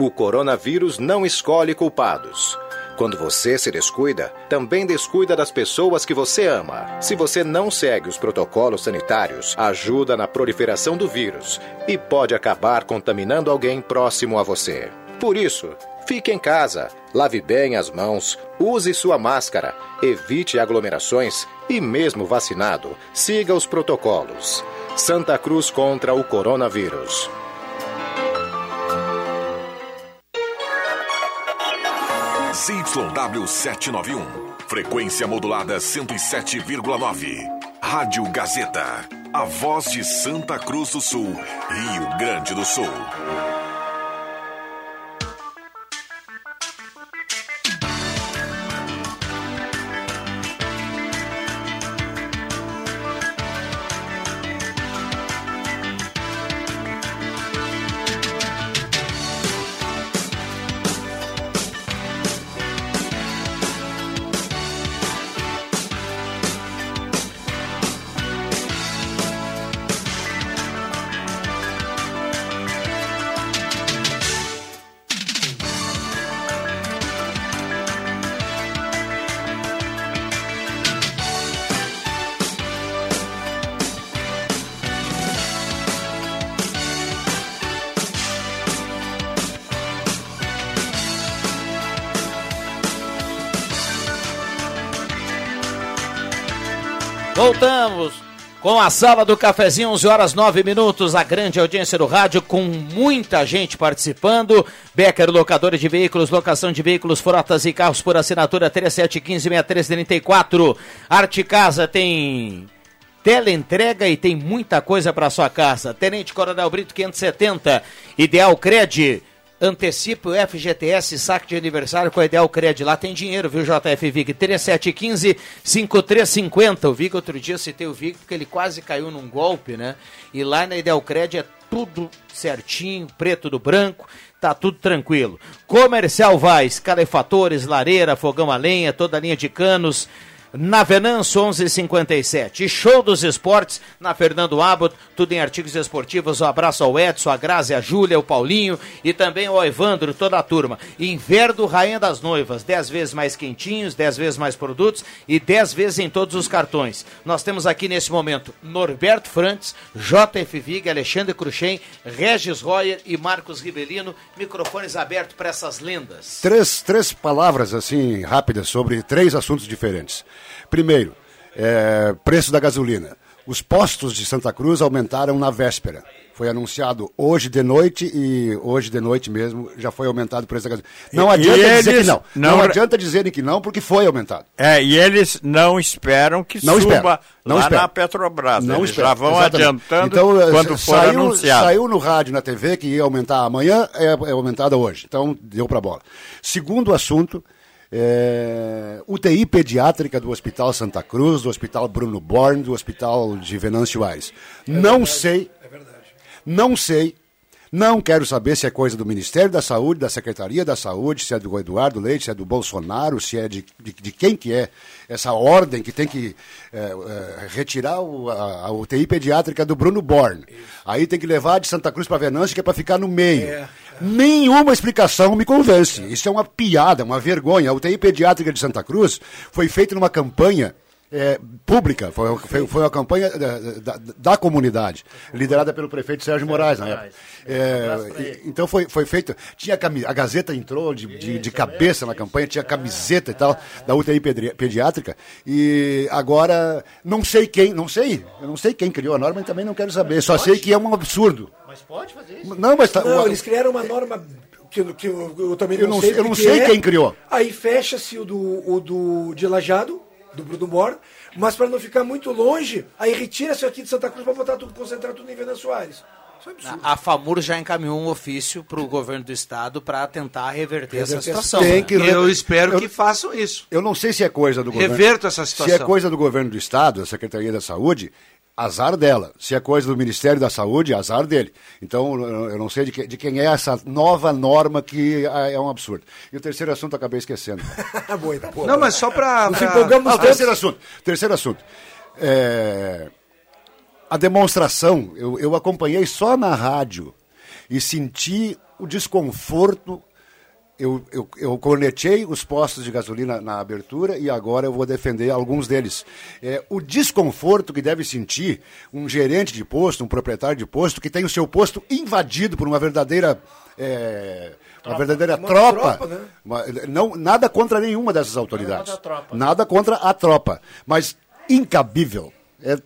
O coronavírus não escolhe culpados. Quando você se descuida, também descuida das pessoas que você ama. Se você não segue os protocolos sanitários, ajuda na proliferação do vírus e pode acabar contaminando alguém próximo a você. Por isso, fique em casa, lave bem as mãos, use sua máscara, evite aglomerações e, mesmo vacinado, siga os protocolos. Santa Cruz contra o coronavírus. ZYW 791. Frequência modulada 107,9. Rádio Gazeta. A voz de Santa Cruz do Sul, Rio Grande do Sul. Voltamos com a sala do cafezinho, 11 horas 9 minutos, a grande audiência do rádio, com muita gente participando. Becker, locadora de veículos, locação de veículos, frotas e carros por assinatura 3715-6334. Arte Casa tem teleentrega e tem muita coisa para sua casa. Tenente Coronel Brito 570, Ideal Cred. Antecipe o FGTS, saque de aniversário com a Ideal Cred. Lá tem dinheiro, viu, JF Vig? 3715-5350. O Vig, outro dia citei o Vig porque ele quase caiu num golpe, né? E lá na Ideal Cred é tudo certinho, preto do branco, tá tudo tranquilo. Comercial Vaz, calefatores, lareira, fogão a lenha, toda a linha de canos na Venanço 1157. Show dos Esportes na Fernando Abbott, tudo em artigos esportivos. Um abraço ao Edson, a Grazi, a Júlia, o Paulinho e também ao Evandro, toda a turma. Inverno Rainha das Noivas, 10 vezes mais quentinhos, 10 vezes mais produtos e 10 vezes em todos os cartões. Nós temos aqui nesse momento Norberto Frantes, JF Vig, Alexandre Cruxem, Regis Royer e Marcos Ribelino. Microfones abertos para essas lendas. Três, três palavras assim rápidas sobre três assuntos diferentes. Primeiro, é, preço da gasolina. Os postos de Santa Cruz aumentaram na véspera. Foi anunciado hoje de noite e hoje de noite mesmo já foi aumentado o preço da gasolina. Não E- adianta dizer que não. não- Não adianta dizerem que não, porque foi aumentado. É, e eles não esperam que Não suba esperam, não lá esperam. na Petrobras. Não eles esperam, já vão exatamente. adiantando então, eh, quando for saiu, anunciado. Saiu no rádio, na TV, que ia aumentar amanhã, é, é aumentada hoje. Então, deu para bola. Segundo assunto, é, UTI pediátrica do Hospital Santa Cruz, do Hospital Bruno Born, do Hospital de Venâncio Aires. não sei, não sei, não quero saber se é coisa do Ministério da Saúde, da Secretaria da Saúde, se é do Eduardo Leite, se é do Bolsonaro, se é de, de, de quem que é essa ordem que tem que é, é, retirar o- a, a UTI pediátrica do Bruno Born. Aí tem que levar de Santa Cruz para Venâncio, que é para ficar no meio. Nenhuma explicação me convence. Isso é uma piada, uma vergonha. A UTI pediátrica de Santa Cruz foi feita numa campanha é, pública, foi, foi, foi uma campanha da, da, da comunidade, liderada pelo prefeito Sérgio Moraes na época. É, então foi, foi feito, tinha a Gazeta entrou de, de, de cabeça na campanha, tinha camiseta e tal, da UTI pediátrica, e agora não sei quem, não sei, eu não sei quem criou a norma e também não quero saber, só sei que é um absurdo. Mas pode fazer isso? Não, mas tá- Não, o- eles criaram uma norma que, eu- que eu, eu também Eu não, não sei. sei- eu não que sei é. quem criou. Aí fecha-se o do, o do de Lajado, do Bruno Mor, mas para não ficar muito longe, aí retira-se aqui de Santa Cruz para botar tudo, concentrar tudo em Venda Soares. Isso é absurdo. A FAMUR já encaminhou um ofício para o governo do estado para tentar reverter essa Reverter essa situação. Tem né? que re- Eu espero Eu- que façam isso. Eu não sei se é coisa do governo. Reverto essa Se situação. é coisa do governo do Estado, da Secretaria da Saúde, azar dela. Se é coisa do Ministério da Saúde, azar dele. Então, eu não sei de, que- de quem é essa nova norma que ah, é um absurdo. E o terceiro assunto eu acabei esquecendo. boa, tá boa. Não, mas só para. Nos empolgamos Ah, terceiro assunto. Terceiro assunto. É, a demonstração, eu, eu acompanhei só na rádio e senti o desconforto. Eu, eu, eu cornetei os postos de gasolina na abertura e agora eu vou defender alguns deles. É, o desconforto que deve sentir um gerente de posto, um proprietário de posto, que tem o seu posto invadido por uma verdadeira. é, uma verdadeira Uma tropa. tropa, né? Uma- não, nada contra nenhuma dessas autoridades. contra a tropa. Nada contra a tropa. Mas incabível. É,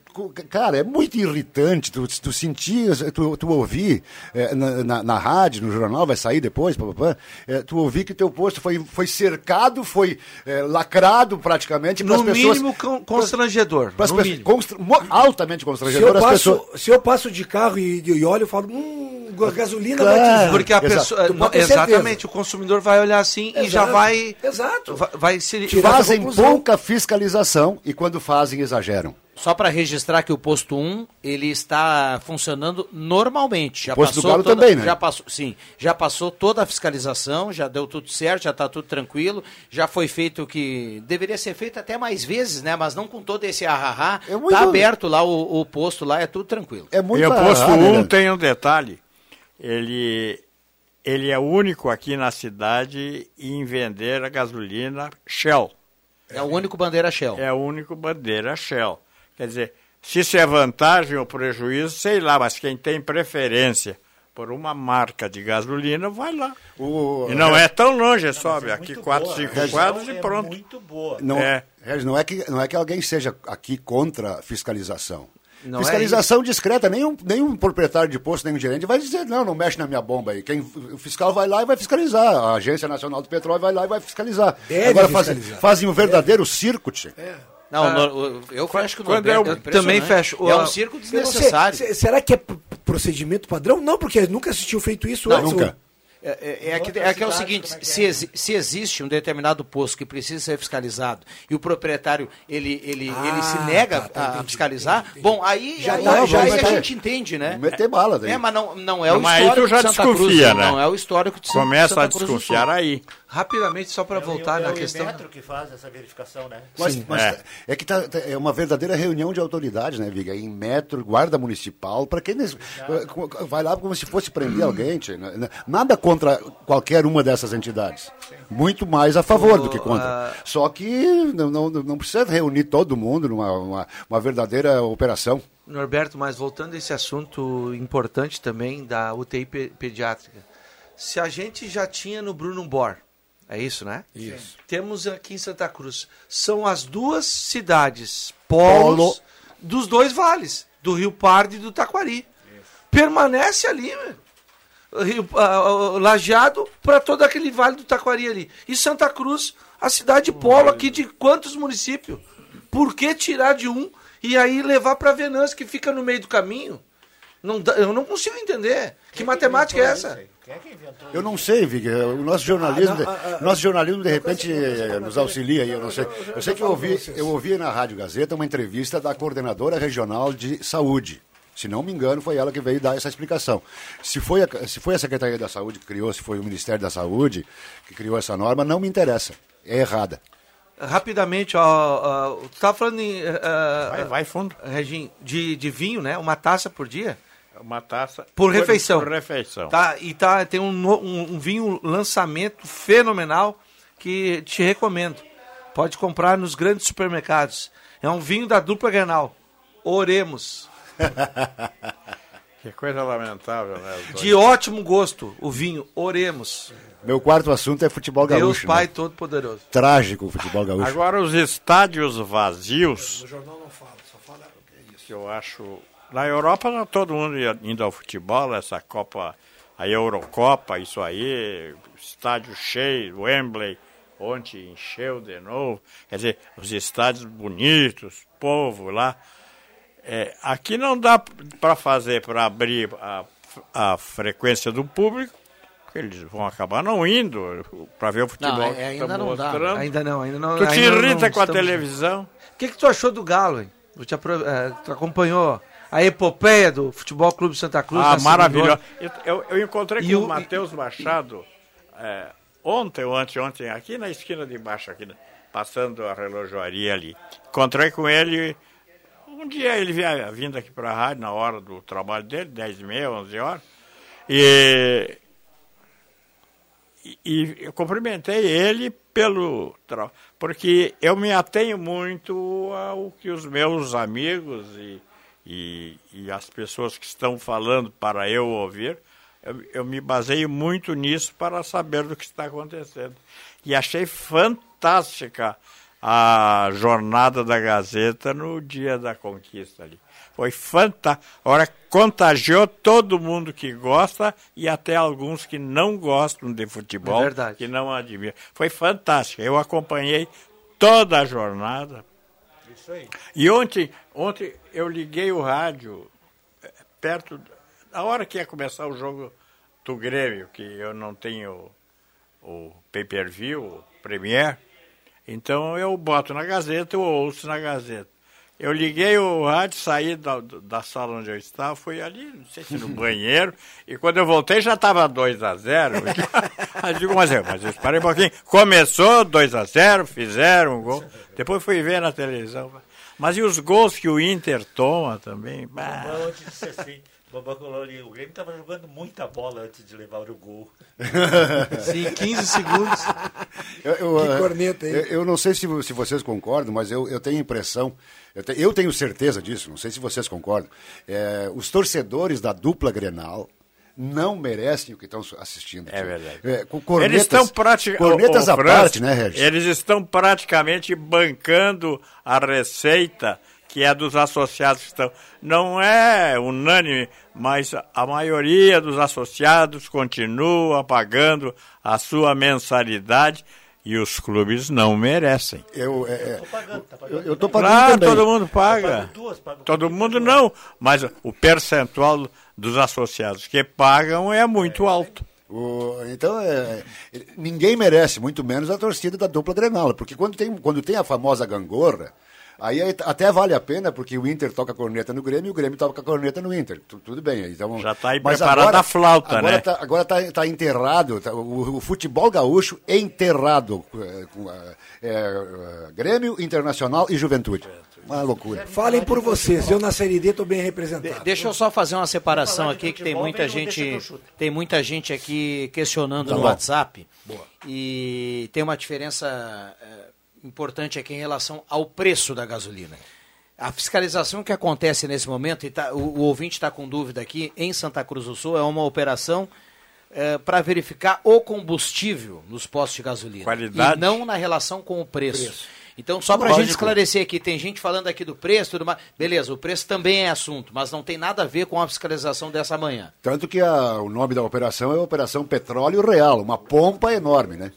cara, é muito irritante tu, tu sentir, tu, tu ouvir é, na, na, na rádio, no jornal, vai sair depois, pá, pá, pá, é, tu ouvir que teu posto foi, foi cercado, foi é, lacrado praticamente No pessoas. mínimo, con- constrangedor. pras no pessoas- mínimo. mo- altamente Se eu, constrangedor as passo, pessoas. se eu passo de carro e, e olho, eu falo, hum, gasolina Claro. batizada. Porque a Exato. pessoa. Não, exatamente, o consumidor vai olhar assim e já Exato. vai. Exato. Vai, vai se. Fazem pouca fiscalização e quando fazem, exageram. Só para registrar que o posto 1, ele está funcionando normalmente. Já O posto do passou Galo toda, também, né? Já passou, sim, já passou toda a fiscalização, já deu tudo certo, já está tudo tranquilo, já foi feito o que deveria ser feito até mais vezes, né? Mas não com todo esse ahahá. É muito- Tá aberto lá o, o posto lá, é tudo tranquilo. É muito E o posto ah, 1 né? tem um detalhe. Ele, ele é o único aqui na cidade em vender a gasolina Shell. É o único bandeira Shell. É o único bandeira Shell. Quer dizer, se isso é vantagem ou prejuízo, sei lá, mas quem tem preferência por uma marca de gasolina, vai lá. O, e não é, é tão longe, sobe é aqui quatro, boa. cinco quadros e pronto. É muito boa. Não, é. não, é que, não é que alguém seja aqui contra fiscalização. Não é Fiscalização é discreta, nenhum, nenhum proprietário de posto, nenhum gerente vai dizer, não, não mexe na minha bomba aí. Quem, o fiscal vai lá e vai fiscalizar. A Agência Nacional do Petróleo vai lá e vai fiscalizar. Deve Agora fiscalizar. Fazem, fazem um verdadeiro Deve. circo, É. Não, ah, no, eu fecho que o Quando é, eu também fecho. É um circo desnecessário. Sei, será que é procedimento padrão? Não, porque nunca assistiu feito isso não, antes. Nunca. É, é, é, que, é que é o seguinte, se, se existe um determinado posto que precisa ser fiscalizado e o proprietário ele, ele, ah, ele se nega tá, tá, a, entendi, fiscalizar, entendi, entendi. bom, aí, já, aí, tá, já, aí a gente entende, né? Meter bala daí. É, mas não, não é o histórico aí tu já de Santa desconfia, Cruz, né? Não é o histórico de Começa Santa Cruz. Começa a desconfiar aí. Rapidamente, só para voltar é na questão. É o metro que faz essa verificação, né? Mas, Sim, mas é. é. que tá, tá, é uma verdadeira reunião de autoridades, né, Viga? Em metro, guarda municipal, para quem vai lá como se fosse prender alguém. Né? Nada contra qualquer uma dessas entidades. Muito mais a favor do que contra. Uh... Só que não, não, não, precisa reunir todo mundo numa uma, uma verdadeira operação. Norberto, mas voltando a esse assunto importante também da UTI pediátrica. Se a gente já tinha no Bruno Bor é isso, né? Isso. Temos aqui em Santa Cruz. São as duas cidades polos Polo. dos dois vales, do Rio Pardo e do Taquari. Isso. Permanece ali, Rio, uh, lajeado para todo aquele vale do Taquari ali. E Santa Cruz, a cidade polo aqui de quantos municípios? Por que tirar de um e aí levar para Venâncio, que fica no meio do caminho? Não, eu não consigo entender. Que, que matemática é essa? Quem é que inventou Eu não sei, Vig. O nosso jornalismo, ah, não, de, nosso jornalismo de repente nos auxilia aí, eu não sei. Eu sei que eu ouvi, eu ouvi na Rádio Gazeta uma entrevista da coordenadora regional de saúde. Se não me engano, foi ela que veio dar essa explicação. Se foi a, se foi a Secretaria da Saúde que criou, se foi o Ministério da Saúde que criou essa norma, não me interessa. É errada. Rapidamente, ó, tu estava falando em. Uh, vai, vai fundo. Regin, de, de vinho, né? Uma taça por dia? Uma taça por refeição. Por refeição. Tá, e tá, tem um, um, um, vinho lançamento fenomenal que te recomendo. Pode comprar nos grandes supermercados. É um vinho da dupla Grenal. Oremos. que coisa lamentável, né? De ótimo gosto, o vinho. Oremos. Meu quarto assunto é futebol gaúcho. Deus Pai né? Todo-Poderoso. Trágico o futebol gaúcho. Agora, os estádios vazios. No jornal não fala, só fala. Que eu acho na Europa todo mundo indo ao futebol, essa Copa, a Eurocopa, isso aí, estádio cheio, Wembley, ontem encheu de novo. Quer dizer, os estádios bonitos, povo lá. É, aqui não dá para fazer, para abrir a, a frequência do público, eles vão acabar não indo para ver o futebol. Não, é, ainda não mostrando. dá. Ainda não, ainda não. Tu te irrita com a televisão? O que, que tu achou do Galo, hein? Tu, te, uh, tu acompanhou a epopeia do Futebol Clube Santa Cruz. Ah, maravilhoso. Eu, eu, encontrei com o, o Matheus Machado é, ontem ou anteontem, aqui na esquina de baixo, aqui, passando a relojoaria ali. Encontrei com ele. Um dia ele vinha vindo aqui para a rádio na hora do trabalho dele, 10 e meia, 11 horas. E, e eu cumprimentei ele pelo porque eu me atenho muito ao que os meus amigos e e, e as pessoas que estão falando para eu ouvir, eu, eu, me baseio muito nisso para saber do que está acontecendo. E achei fantástica a jornada da Gazeta no dia da conquista ali. Foi fantástico. Ora, contagiou todo mundo que gosta e até alguns que não gostam de futebol, é que não admiram. Foi fantástico. Eu acompanhei toda a jornada, isso aí. E ontem, ontem eu liguei o rádio eh, perto, a hora que ia começar o jogo do Grêmio, que eu não tenho o pay-per-view, o Premier, então eu boto na Gazeta, eu ouço na Gazeta. Eu liguei o rádio, saí da, da sala onde eu estava, fui ali, não sei se no banheiro, e quando eu voltei já estava 2 a 0 Aí digo, mas, mas espera um pouquinho. Começou 2 a 0 fizeram um gol. Depois fui ver na televisão. Mas e os gols que o Inter toma também? Bah. Antes de ser assim, o Grêmio estava jogando muita bola antes de levar o gol. Sim, 15 segundos. Eu, eu, que corneta, hein? Eu, eu, não sei se, se vocês concordam, mas eu, eu tenho impressão, eu, te, eu tenho certeza disso, não sei se vocês concordam. É, os torcedores da dupla Grenal não merecem o que estão assistindo. É verdade. É, com cornetas, eles estão praticamente. cornetas à parte, né, Regis? Eles estão praticamente bancando a receita que é dos associados que estão. Não é unânime, mas a maioria dos associados continua pagando a sua mensalidade e os clubes não merecem. Eu é, estou pagando, tá pagando. Eu estou pagando claro, também. todo mundo paga. Duas, todo mundo não, mas o percentual dos associados que pagam é muito alto. O, então, é, ninguém merece, muito menos a torcida da dupla Grenal, porque quando tem, quando tem a famosa gangorra, Aí até vale a pena, porque o Inter toca corneta no Grêmio e o Grêmio toca corneta no Inter. tudo bem. Então, Já está aí preparada a flauta, agora né? Tá, agora está tá enterrado, tá, o, o, futebol gaúcho enterrado é, com é, é, Grêmio, Internacional e Juventude. Uma loucura. Falem por vocês, eu na Série D estou bem representado. De, deixa eu só fazer uma separação aqui, que tem muita gente tem muita gente aqui questionando tá no bom. WhatsApp. Boa. E tem uma diferença importante aqui em relação ao preço da gasolina. A fiscalização que acontece nesse momento, e tá, o, o ouvinte está com dúvida aqui, em Santa Cruz do Sul, é uma operação é, para verificar o combustível nos postos de gasolina. Qualidade. E não na relação com o preço. preço. Então, só para a gente esclarecer aqui, tem gente falando aqui do preço, tudo mais. Beleza, o preço também é assunto, mas não tem nada a ver com a fiscalização dessa manhã. Tanto que a, o nome da operação é Operação Petróleo Real, uma pompa enorme, né?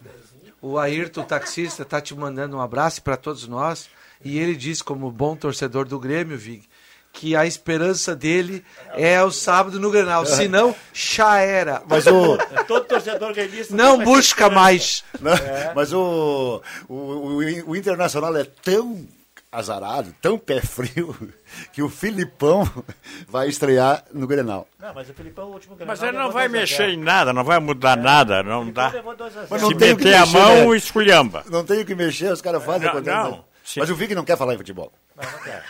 O Ayrton, taxista, está te mandando um abraço para todos nós. E ele diz, como bom torcedor do Grêmio, Vig, que a esperança dele é o sábado no Grenal. Se não, já era. Mas o... Todo torcedor gremista... Não busca mais. Não, é. Mas o, o, o, o Internacional é tão azarado, tão pé frio, que o Filipão vai estrear no Grenal. Não, mas o Filipão, o último Grenal... Mas ele não vai mexer em nada, não vai mudar é. nada, não dá. Mas não Se meter a mexer, mão, né? esculhamba. Não tem o que mexer, os caras fazem... Não, não. Mas o Vig não quer falar em futebol. Não, não quer.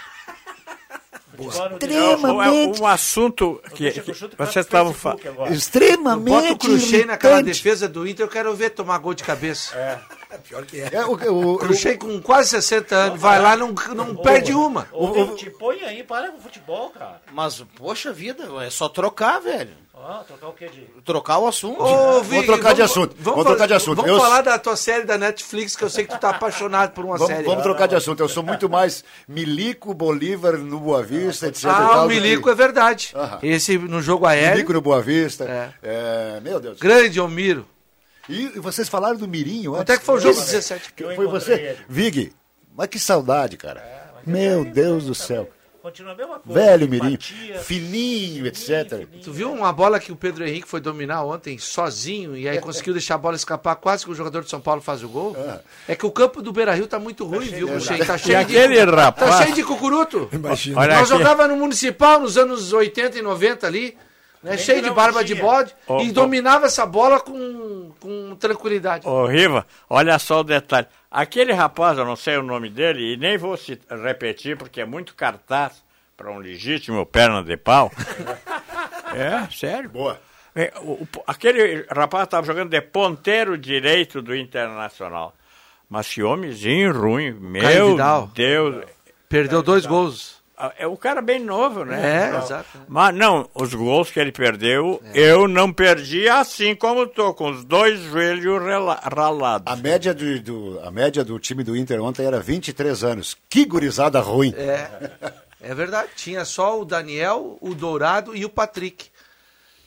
Extremamente. Um assunto que, que vocês estavam falando. Extremamente. Bota o Cruxem naquela defesa do Inter, eu quero ver tomar gol de cabeça. É. é pior que é. é o, o, com quase 60 anos, vai lá não não perde uma. O, o, te põe aí, para com o futebol, cara. Mas, poxa vida, é só trocar, velho. Ah, trocar o quê de... Trocar o assunto. Ô, Vig, vamos trocar vamos, de assunto. Vamos, vamos trocar de assunto. Vamos eu... falar da tua série da Netflix, que eu sei que tu tá apaixonado por uma vamos, série. Vamos trocar de assunto. Eu sou muito mais Milico, Bolívar no Boa Vista, etc. Ah, o Milico que... é verdade. Aham. Esse no jogo aéreo. Milico no Boa Vista. É. É, meu Deus. Grande Almiro. E, vocês falaram do Mirinho antes. Até que foi o jogo 17. Que foi você? Ele. Vig, mas que saudade, cara. É, meu Deus do céu. Continua a mesma coisa. Velho Mirim, fininho, etc. Fininho. Tu viu uma bola que o Pedro Henrique foi dominar ontem sozinho e aí conseguiu deixar a bola escapar quase que o jogador de São Paulo faz o gol? Ah. É que o campo do Beira Rio tá muito ruim, tá viu, Cuxem? Tá cheio de. Aquele rapaz. Tá cheio de cucuruto. Imagina. Olha Nós jogava no Municipal nos anos 80 e 90 ali. Né, cheio de barba de bode oh, e oh. dominava essa bola com, com tranquilidade. Ô, oh, Riva, olha só o detalhe. Aquele rapaz, eu não sei o nome dele, e nem vou repetir porque é muito cartaz para um legítimo perna de pau. é, sério. Boa. É, o, o, aquele rapaz estava jogando de ponteiro direito do Internacional. Mas que homenzinho ruim, meu Deus. Perdeu dois gols. É o cara bem novo, né? É, exato. Mas não, os gols que ele perdeu, é. eu não perdi assim como tô, com os dois joelhos ralados. A média do, do, a média do time do Inter ontem era 23 anos. Que gurizada ruim. É. É verdade. Tinha só o Daniel, o Dourado e o Patrick.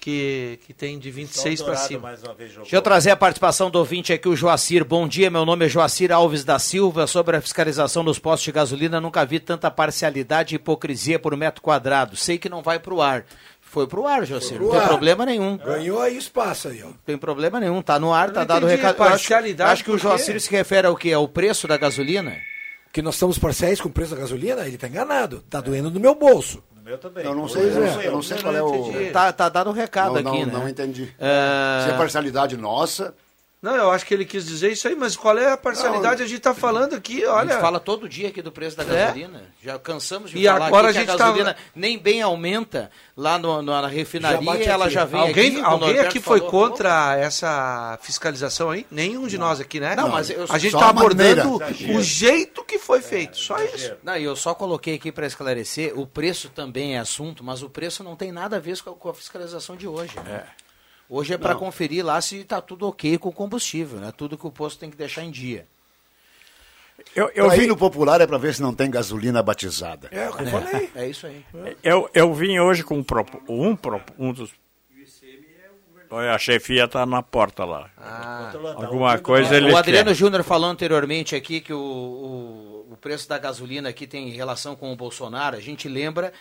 Que, que tem de 26 para cima. Deixa eu trazer a participação do ouvinte aqui, o Joacir. Bom dia, meu nome é Joacir Alves da Silva. Sobre a fiscalização dos postos de gasolina, nunca vi tanta parcialidade e hipocrisia por metro quadrado. Sei que não vai para o ar. Foi pro ar, Joacir. Não tem ar. problema nenhum. Ganhou aí espaço aí, ó. Não tem problema nenhum. Tá no ar, tá dado o recado. Parcialidade. Acho, acho que o Joacir se refere ao que? Ao preço da gasolina? que nós estamos parciais com o preço da gasolina, ele está enganado. Está doendo no meu bolso. Meu também. Eu não sei, eu não sei, eu não sei qual é o. Tá, tá dado o um recado não, aqui, não, né? Não entendi. É... Se é parcialidade nossa. Não, eu acho que ele quis dizer isso aí, mas qual é a parcialidade? Não, a gente está falando aqui, olha. A gente fala todo dia aqui do preço da é. gasolina. É. Já cansamos de e falar agora a, gente a tá gasolina tá... nem bem aumenta lá no, no na refinaria já ela já vem alguém, aqui. Alguém aqui foi falou, contra essa fiscalização aí? Nenhum de não. nós aqui, né? Não, mas eu, a gente está abordando o jeito que foi feito, só isso. Não, e eu só coloquei aqui para esclarecer, o preço também é assunto, mas o preço não tem nada a ver com a fiscalização de hoje. É. Hoje é para conferir lá se está tudo ok com o combustível, né? Tudo que o posto tem que deixar em dia. Eu, eu vi no popular é para ver se não tem gasolina batizada. É, eu falei. É, é isso aí. Eu, eu vim hoje com um, um, um dos Olha, a chefia está na porta lá. Ah, Alguma coisa ele O Adriano Júnior falou anteriormente aqui que o, o, o, preço da gasolina aqui tem relação com o Bolsonaro. A gente lembra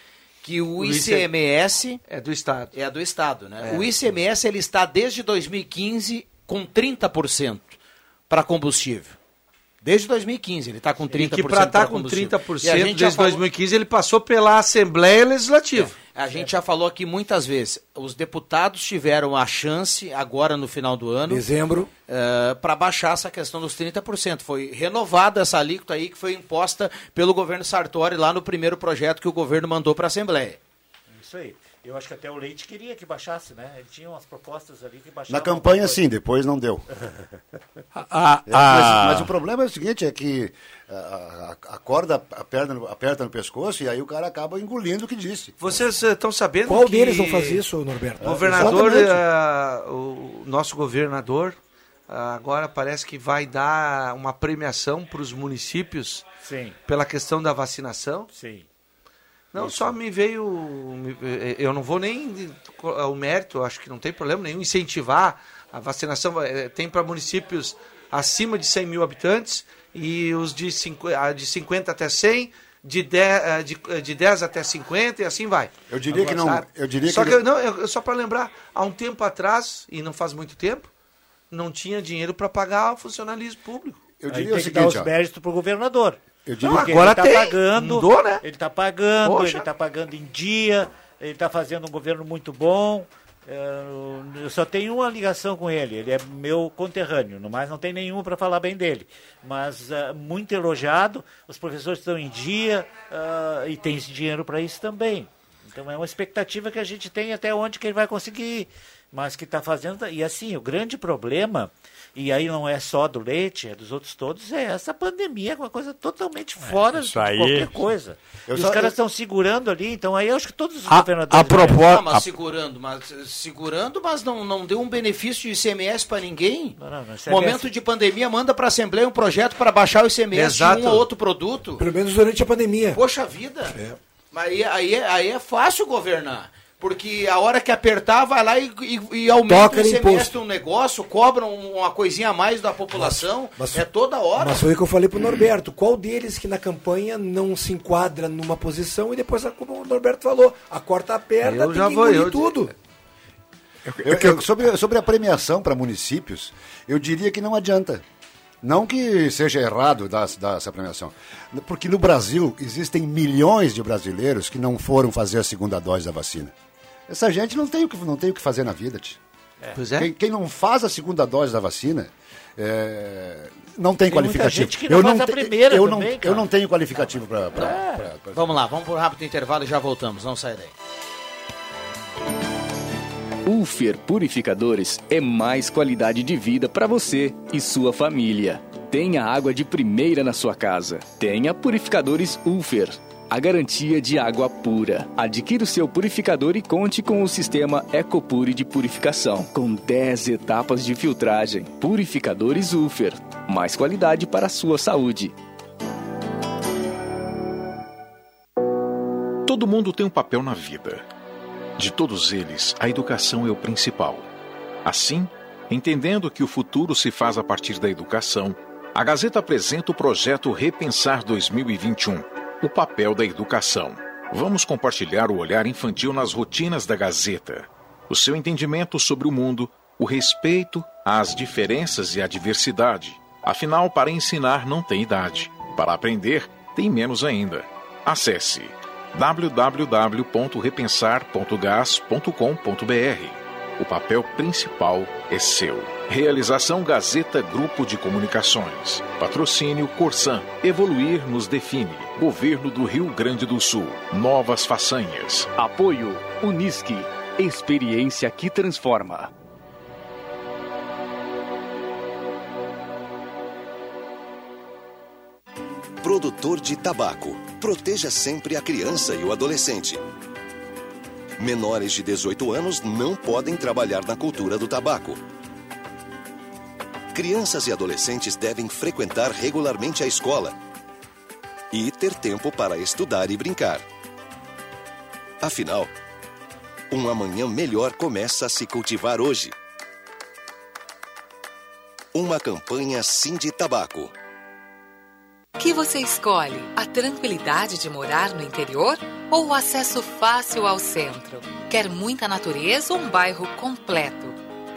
que o, o ICMS é do Estado. É do Estado, né? É. O ICMS ele está desde 2015 com 30% para combustível. Desde 2015 ele está com 30%. E que para estar tá com 30% desde falou... 2015 ele passou pela Assembleia Legislativa. É. A gente já falou aqui muitas vezes. Os deputados tiveram a chance agora no final do ano. Dezembro. Uh, para baixar essa questão dos 30%. Foi renovada essa alíquota aí que foi imposta pelo governo Sartori lá no primeiro projeto que o governo mandou para a Assembleia. Isso aí. Eu acho que até o Leite queria que baixasse, né? Ele tinha umas propostas ali que baixavam. Na campanha, sim, depois não deu. ah, é, mas, mas, o problema é o seguinte, é que a, a, corda aperta no, aperta no pescoço e aí o cara acaba engolindo o que disse. Vocês estão sabendo Qual que... deles vão fazer isso, Norberto? O governador, uh, o nosso governador, uh, agora parece que vai dar uma premiação para os municípios Sim. pela questão da vacinação. Sim. Não, Isso. só me veio. Eu não vou nem. O mérito, acho que não tem problema nenhum. Incentivar a vacinação. Eh, tem para municípios acima de 100 mil habitantes e os de 50, de 50 até 100. De 10, eh, de, eh, de 10 até 50 e assim vai. Eu diria que não. Eu diria só que, que não, eu, só para lembrar, há um tempo atrás, e não faz muito tempo, não tinha dinheiro para pagar o funcionalismo público. Eu diria Aí tem o seguinte, que dar os méritos para o governador. Eu diria não, que agora ele tá tem. pagando, Mudou, né? Ele está pagando, Poxa. ele está pagando em dia, ele está fazendo um governo muito bom. É, eu só tenho uma ligação com ele, ele é meu conterrâneo, no mais não tem nenhum para falar bem dele. Mas uh, muito elogiado, os professores estão em dia uh, e tem esse dinheiro para isso também. Então é uma expectativa que a gente tem até onde que ele vai conseguir, mas que está fazendo. E assim, o grande problema e aí não é só do leite, é dos outros todos, é essa pandemia, é uma coisa totalmente é, fora é, de aí... qualquer coisa. Eu e só, os caras estão eu... segurando ali, então aí eu acho que todos os a, governadores... A propósito... mas a... segurando, mas segurando, mas não, não deu um benefício de ICMS para ninguém. Não, não, ICMS... Momento de pandemia, manda para a Assembleia um projeto para baixar o ICMS Exato. de um ou outro produto. Pelo menos durante a pandemia. Poxa vida. É. Mas aí, aí, aí é fácil governar. Porque a hora que apertar, vai lá e, e, e aumenta Toca o ICMS um negócio, cobra uma coisinha a mais da população. Mas, mas, é toda hora. Mas foi o que eu falei pro Norberto. Qual deles que na campanha não se enquadra numa posição e depois, como o Norberto falou, a corta aperta, eu tem já que vou, eu, tudo. Eu, eu, sobre, sobre a premiação para municípios, eu diria que não adianta. Não que seja errado dar, dar, essa premiação, porque no Brasil existem milhões de brasileiros que não foram fazer a segunda dose da vacina. Essa gente não tem o que, não tem o que fazer na vida, tio. É. Pois é. Quem, quem, não faz a segunda dose da vacina é, não tem, tem qualificativo. Não eu, não te, primeira eu, também, não, eu não tenho qualificativo para. É. Vamos lá, vamos por um rápido intervalo e já voltamos. Não sai daí. Ulfer Purificadores é mais qualidade de vida para você e sua família. Tenha água de primeira na sua casa. Tenha purificadores Ulfer a garantia de água pura. Adquira o seu purificador e conte com o sistema Ecopure de purificação, com 10 etapas de filtragem. Purificadores Ufer, mais qualidade para a sua saúde. Todo mundo tem um papel na vida. De todos eles, a educação é o principal. Assim, entendendo que o futuro se faz a partir da educação, a Gazeta apresenta o projeto Repensar 2021 o papel da educação. Vamos compartilhar o olhar infantil nas rotinas da Gazeta, o seu entendimento sobre o mundo, o respeito às diferenças e à diversidade. Afinal, para ensinar não tem idade, para aprender tem menos ainda. Acesse www.repensar.gas.com.br. O papel principal é seu. Realização Gazeta Grupo de Comunicações. Patrocínio Corsan. Evoluir nos define. Governo do Rio Grande do Sul. Novas façanhas. Apoio Unisque. Experiência que transforma. Produtor de tabaco. Proteja sempre a criança e o adolescente. Menores de 18 anos não podem trabalhar na cultura do tabaco. Crianças e adolescentes devem frequentar regularmente a escola e ter tempo para estudar e brincar. Afinal, um amanhã melhor começa a se cultivar hoje. Uma campanha Sim de Tabaco. que você escolhe? A tranquilidade de morar no interior ou o acesso fácil ao centro? Quer muita natureza ou um bairro completo?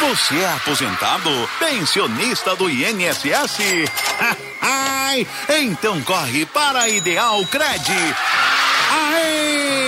Você é aposentado? Pensionista do INSS? Então corre para a Ideal Cred. Aê!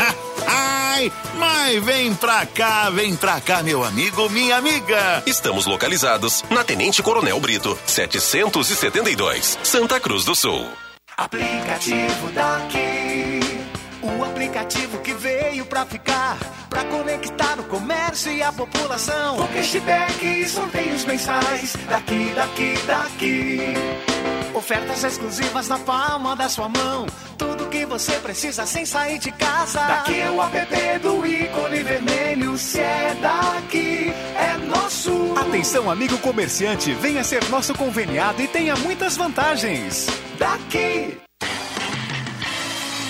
Ai, mas vem pra cá, vem pra cá, meu amigo, minha amiga. Estamos localizados na Tenente Coronel Brito, 772, Santa Cruz do Sul. Aplicativo daqui. O aplicativo que veio pra ficar. Pra conectar o comércio e a população. Com cashback e sorteios mensais. Daqui, daqui, daqui. Ofertas exclusivas na palma da sua mão. Tudo que você precisa sem sair de casa. Daqui é o app do ícone vermelho. Se é daqui, é nosso. Atenção, amigo comerciante, venha ser nosso conveniado e tenha muitas vantagens. Daqui.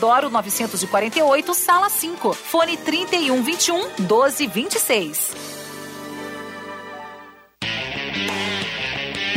948, sala 5. Fone 3121 1226.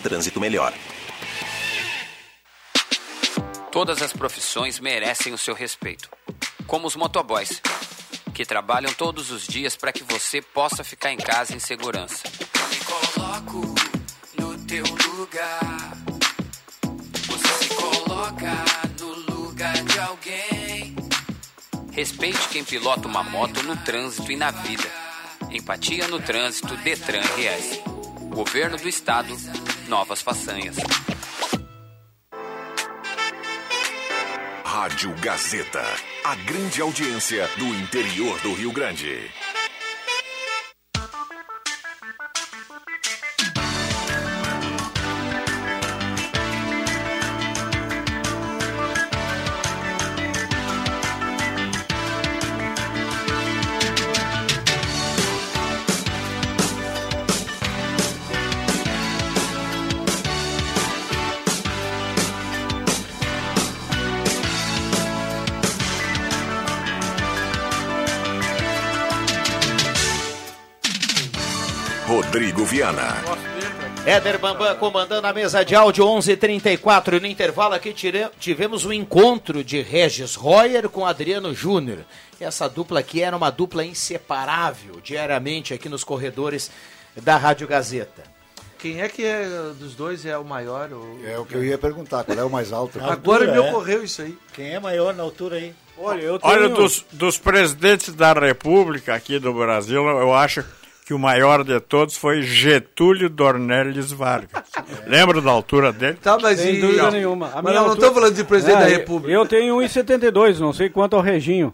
trânsito melhor. Todas as profissões merecem o seu respeito. Como os motoboys, que trabalham todos os dias para que você possa ficar em casa em segurança. Me coloco no teu lugar. Você se coloca no lugar de alguém. Respeite quem pilota uma moto no trânsito e na vida. Empatia no trânsito Detran RS. Governo do Estado, novas façanhas. Rádio Gazeta, a grande audiência do interior do Rio Grande. Éder Bambam comandando a mesa de áudio 11:34 no intervalo aqui tire, tivemos um encontro de Regis Royer com Adriano Júnior. Essa dupla aqui era uma dupla inseparável diariamente aqui nos corredores da Rádio Gazeta. Quem é que é dos dois é o maior? Ou... É o que eu ia perguntar, qual é o mais alto? Agora altura, me é? ocorreu isso aí. Quem é maior na altura aí? Olha, eu tenho... Olha, dos, dos presidentes da República aqui do Brasil, eu acho que o maior de todos foi Getúlio Dornelles Vargas. Lembra da altura dele? Tá, mas Sem e- dúvida Não. nenhuma. A Mas minha nós não altura- estamos falando de presidente É, da eu- República. Eu tenho 1,72, não sei quanto ao Reginho.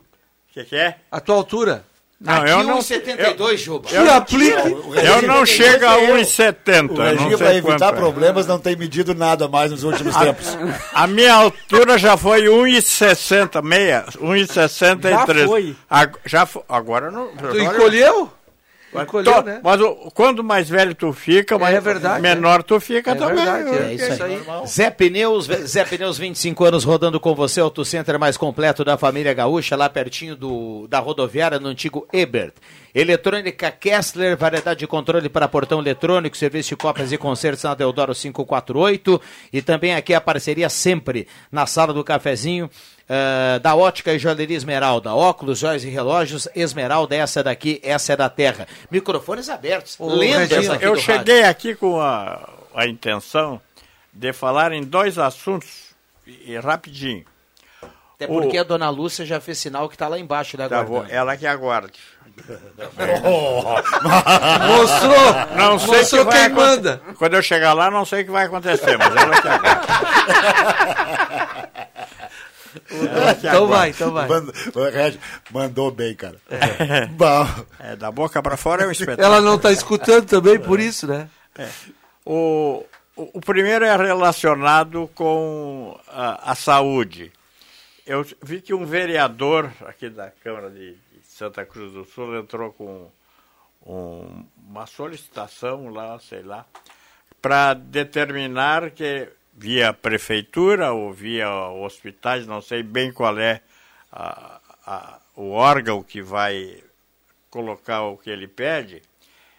O que, que é? A tua altura? Não, eu não. 1,72, Juba. Eu, eu não chego a 1,70. O Reginho, para evitar é. problemas, não tem medido nada mais nos últimos tempos. A minha altura já foi 1,60, meia, 1,63. Já foi. Agora não. Tu encolheu? Encolheu, né? Mas o- quando mais velho tu fica, mais É verdade, menor tu fica É também. verdade, É isso aí. Zé Pneus, Zé Pneus 25 anos rodando com você, auto center mais completo da família gaúcha, lá pertinho do, da rodoviária, no antigo Ebert. Eletrônica Kessler, variedade de controle para portão eletrônico, serviço de cópias e concertos na Deodoro 548. E também aqui a parceria sempre na sala do cafezinho. Eh, da Ótica e Joalheria Esmeralda, óculos, joias e relógios, Esmeralda, essa daqui, essa é da terra. Microfones abertos, Ô, lendas Reginho, aqui eu do cheguei rádio. aqui com a, a intenção de falar em dois assuntos e, e rapidinho. Até porque a dona Lúcia já fez sinal que está lá embaixo, né, Tá, ela que aguarde. Mostrou! Não sei Mostrou que vai quem aconte- manda. Quando eu chegar lá, não sei o que vai acontecer, mas ela que aguarde. Então aguarde. vai, então vai. Mand- o Regi, mandou bem, cara. Bom. É, da boca pra fora é um espetáculo. Ela não está escutando também, por isso, né? O, o, o primeiro é relacionado com a, a saúde. Eu vi que um vereador aqui da Câmara de, de Santa Cruz do Sul entrou com um- uma solicitação lá, sei lá, para determinar que via prefeitura ou via hospitais, não sei bem qual é a- a- o órgão que vai colocar o que ele pede,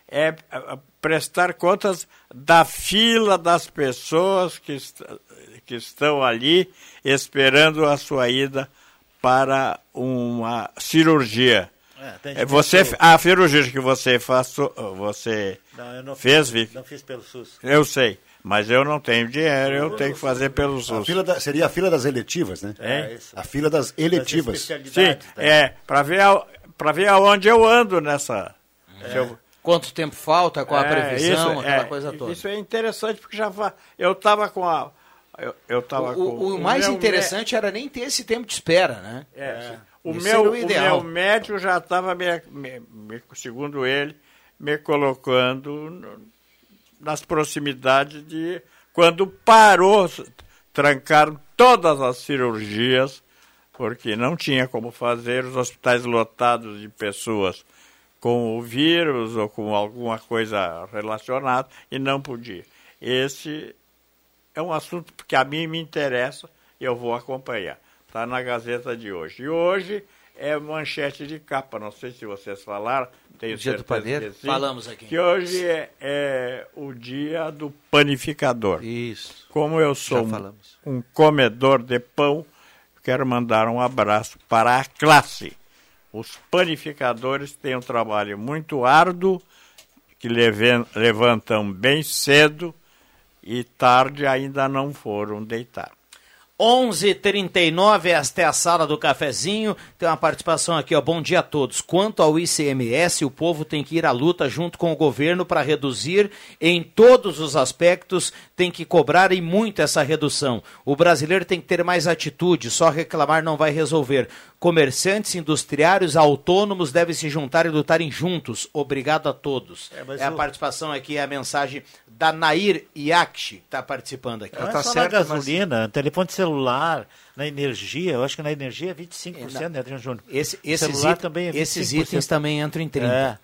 é a prestar contas da fila das pessoas que, est- que estão ali esperando a sua ida para uma cirurgia. É, É, você, que- a cirurgia que você faz, você Não, eu não fez, fiz, Vic? Não fiz pelo SUS. Eu sei, mas eu não tenho dinheiro, eu tenho que fazer pelo A SUS. fila da- seria a fila das eletivas, né? É, A fila das eletivas. Sim, é, para ver, a- ver aonde eu ando nessa... se eu- Quanto tempo falta, qual a É, previsão, isso, aquela é, coisa toda. Isso é interessante, porque já fa... eu estava com a... Eu, eu tava com O, o mais meu interessante era nem ter esse tempo de espera, né? mé- é, O, meu, o o ideal. meu médico já estava, me, me- me- segundo ele, me colocando no- nas proximidades de... Quando parou, trancaram todas as cirurgias, porque não tinha como fazer, os hospitais lotados de pessoas com o vírus ou com alguma coisa relacionada e não podia. Esse é um assunto que a mim me interessa e eu vou acompanhar. Está na Gazeta de hoje. E hoje é manchete de capa, não sei se vocês falaram, tenho Dia do certeza que sim, Falamos aqui. Que hoje é, é o dia do panificador. Isso. Como eu sou um, um comedor de pão, quero mandar um abraço para a classe. Os panificadores têm um trabalho muito árduo, que levantam bem cedo e tarde ainda não foram deitar. 11:39 esta é a sala do cafezinho. Tem uma participação aqui, ó. Bom dia a todos. Quanto ao ICMS, o povo tem que ir à luta junto com o governo para reduzir em todos os aspectos, tem que cobrar e muito essa redução. O brasileiro tem que ter mais atitude, só reclamar não vai resolver. Comerciantes, industriários, autônomos devem se juntar e lutarem juntos. Obrigado a todos. É, é a participação aqui, é a mensagem da Nair Yakshi, que está participando aqui. Não é tá só certo, na gasolina, mas... telefone celular, na energia, eu acho que na energia é 25%, é, né, Adriano Júnior? Esse, esses celular it, também é 25%. Esses itens também entram em 30%. É.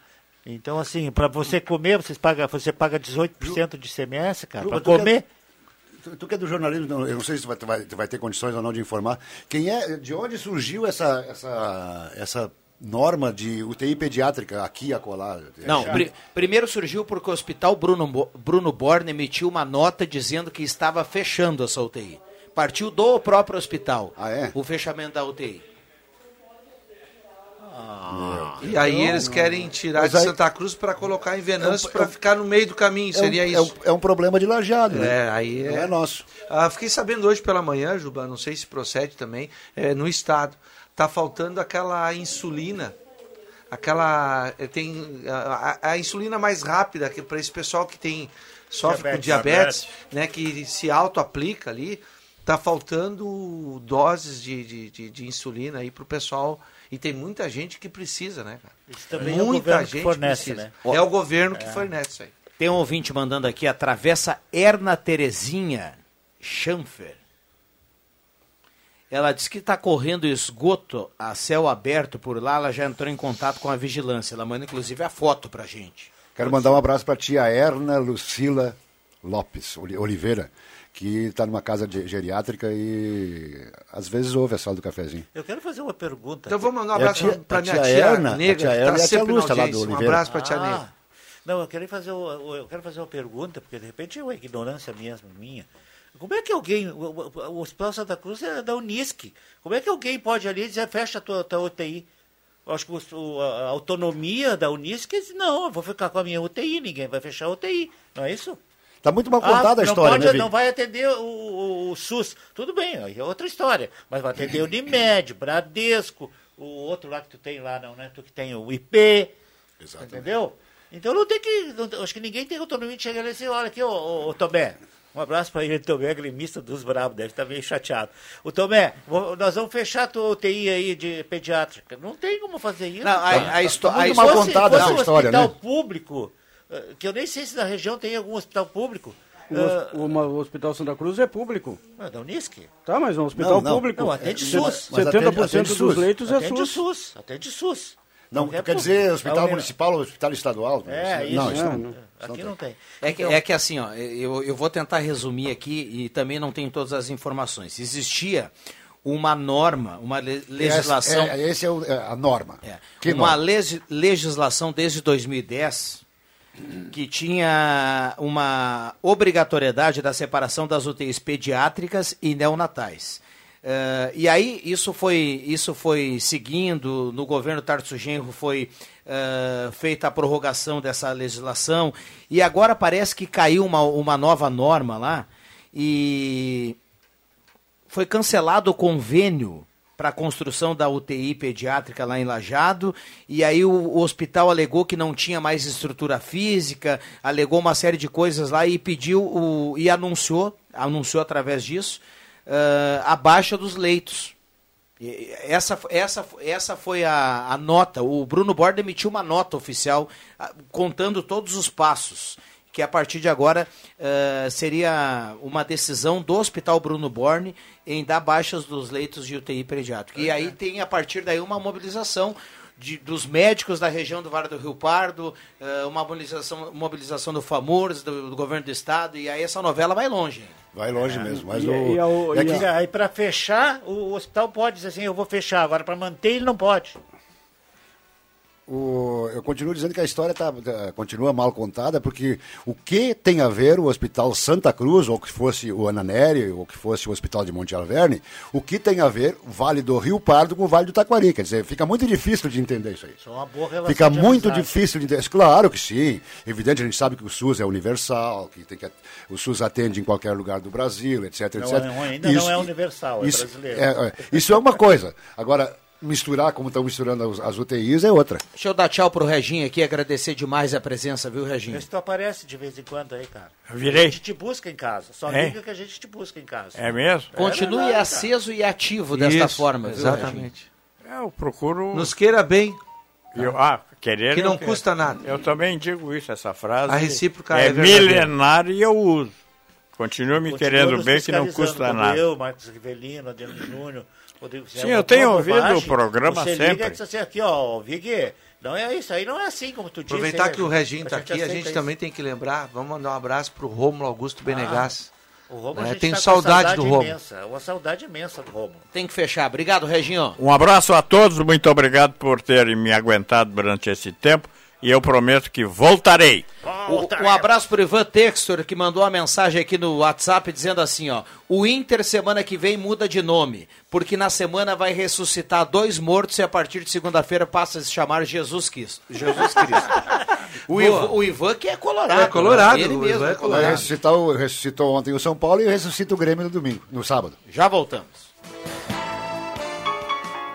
Então, assim, para você comer, você paga, você paga 18% de CMS, cara, para comer... Tu, tu que é do jornalismo, eu não sei se tu vai, tu vai, tu vai ter condições ou não de informar. Quem é, de onde surgiu essa, essa, essa norma de UTI pediátrica aqui e acolá? Não, pr primeiro surgiu porque o Hospital Bruno, Bruno Borne emitiu uma nota dizendo que estava fechando essa UTI. Partiu do próprio hospital ah, é? o fechamento da UTI. Ah, e aí então, eles querem tirar de Santa Cruz para colocar em Venâncio é um, para ficar no meio do caminho, seria é um, isso? É um, problema de lajado, né? É, aí é, Não é nosso. Ah, fiquei sabendo hoje pela manhã, Juba, não sei se procede também, é, no estado está faltando aquela insulina, aquela eh, tem a, a insulina mais rápida que para esse pessoal que tem sofre diabetes, com diabetes, diabetes, né, que se auto aplica ali, está faltando doses de, de, de, de insulina aí para o pessoal e tem muita gente que precisa, né, cara? Isso também muita é o gente fornece, precisa. Né? É o governo que é. fornece isso aí. Tem um ouvinte mandando aqui a travessa Erna Terezinha Schanfer. Ela disse que está correndo esgoto a céu aberto por lá. Ela já entrou em contato com a vigilância. Ela manda inclusive a foto para gente. Quero mandar um abraço para a tia Erna Lucila Lopes Oliveira, que está numa casa geriátrica e às vezes ouve a sala do cafezinho. Eu quero fazer uma pergunta. Então vamos mandar um abraço é para minha tia, tia Erna, negra, tia Erna que está sempre Lúcia, lá do Oliveira. Um abraço para a tia ah, Negra. Não, eu quero, fazer, eu quero fazer uma pergunta, porque de repente é uma ignorância mesmo minha. Como é que alguém. O, o Hospital Santa Cruz é da Unisc. Como é que alguém pode ali dizer fecha a tua, tua UTI? Eu acho que o, a autonomia da Unisc diz, não, eu vou ficar com a minha UTI, ninguém vai fechar a UTI. Não é isso? Está muito mal contada ah, a história, pode, né, Não vai atender o, o, o, SUS. Tudo bem, é outra história. Mas vai atender o Unimed, Bradesco, o outro lá que tu tem lá, não, né? Tu que tem o IP. Exatamente. Entendeu? Então não tem que. Não, acho que ninguém tem autonomia de chegar e dizer, olha aqui, ô, ô, ô Tomé, um abraço para ele, Tomé, gremista dos Bravos, deve estar meio chateado. O Tomé, nós vamos fechar a tua UTI aí de pediátrica. Não tem como fazer isso. Não, a, a, a, história, mal contada essa história, um hospital né? público, que eu nem sei se na região tem algum hospital público. O, uh, o Hospital Santa Cruz é público. É da Unisc? Tá, mas é um hospital não, não. público. Não, atende SUS. 70% atende, atende dos leitos atende é SUS. SUS. Atende SUS. Não, não quer dizer hospital é municipal ou hospital estadual? É, isso. Não, isso não, não. Aqui não tem. É que, é que assim, ó, eu, eu vou tentar resumir aqui e também não tenho todas as informações. Existia uma norma, uma legislação. Essa é, esse é, o, é a norma. É, uma norma? legislação desde 2010 que tinha uma obrigatoriedade da separação das UTIs pediátricas e neonatais. Uh, e aí isso foi, isso foi seguindo, no governo Tarso Genro foi uh, feita a prorrogação dessa legislação, e agora parece que caiu uma, uma nova norma lá, e foi cancelado o convênio para a construção da UTI pediátrica lá em Lajado, e aí o, o, hospital alegou que não tinha mais estrutura física, alegou uma série de coisas lá e pediu o, e anunciou, anunciou através disso, uh, a baixa dos leitos. Essa, essa, essa foi a, a nota. O Bruno Borda emitiu uma nota oficial uh, contando todos os passos. Que a partir de agora uh, seria uma decisão do Hospital Bruno Borne em dar baixas dos leitos de UTI pediátrico. E aí tem, a partir daí, uma mobilização de, dos médicos da região do Vale do Rio Pardo, uh, uma mobilização, mobilização do FAMURS, do, do, governo do estado, e aí essa novela vai longe. Vai longe é, mesmo. Mas e, o, e, e, é que... aí para fechar, o, o, hospital pode dizer assim, eu vou fechar, agora para manter ele não pode. O, eu continuo dizendo que a história tá, tá, continua mal contada, porque o que tem a ver o Hospital Santa Cruz, ou que fosse o Ananeri, ou que fosse o Hospital de Monte Alverne, o que tem a ver o Vale do Rio Pardo com o Vale do Taquari? Quer dizer, fica muito difícil de entender isso aí. Só uma boa relação Fica muito amizade. difícil de entender. Claro que sim. Evidente, a gente sabe que o SUS é universal, que, tem que o SUS atende em qualquer lugar do Brasil, etc, Não etc. é- ainda não é universal, é isso, brasileiro. é- é- isso é uma coisa. Agora, misturar como estão misturando as, as UTIs é outra. Deixa eu dar tchau pro Reginho aqui, agradecer demais a presença, viu, Reginho? Se tu aparece de vez em quando aí, cara. Virei. A gente te busca em casa. Só É? liga que a gente te busca em casa. É mesmo? Continue verdade, cara. aceso e ativo desta Isso, forma, viu, exatamente. É, eu procuro. Nos queira bem. Eu, ah, querer. Que não quero. custa nada. Eu também digo isso, essa frase. A recíproca é, é milenária e eu uso. Continua me Continua querendo bem que não custa nada. Eu, Marcos Rivelino, Adriano Júnior, Rodrigo Sim, eu tenho ouvido o programa você sempre. Liga e diz assim, aqui, ó, Vig, não é isso aí, não é assim como tu disse. Aproveitar hein, que o Reginho está aqui, a gente isso. também tem que lembrar, vamos mandar um abraço pro Rômulo Augusto Benegas. O Romulo, Né, a gente Tenho tá com saudade, uma do Rômulo. imensa, uma saudade imensa do Romulo. Tem que fechar. Obrigado, Reginho. Um abraço a todos, muito obrigado por terem me aguentado durante esse tempo e eu prometo que voltarei. O- Um abraço pro Ivan Textor, que mandou uma mensagem aqui no WhatsApp dizendo assim, ó. O Inter semana que vem muda de nome, porque na semana vai ressuscitar dois mortos e a partir de segunda-feira passa a se chamar Jesus Cristo. Jesus Cristo. o. Ivan, o Ivan que é colorado. É colorado, né? Ele o mesmo Ivan é é colorado. Ressuscitou, ressuscitou ontem o São Paulo e ressuscita o Grêmio no domingo, no sábado. Já voltamos.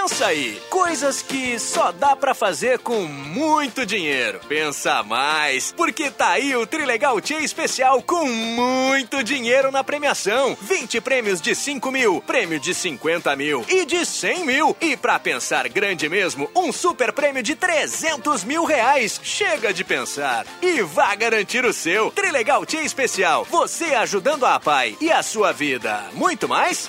Pensa aí, coisas que só dá pra fazer com muito dinheiro. Pensa mais, porque tá aí o Trilegal Tia Especial com muito dinheiro na premiação. 20 prêmios de 5 mil, prêmio de 50 mil e de 100 mil. E pra pensar grande mesmo, um super prêmio de 300 mil reais. Chega de pensar e vá garantir o seu. Trilegal Tia Especial, você ajudando a pai e a sua vida. Muito mais?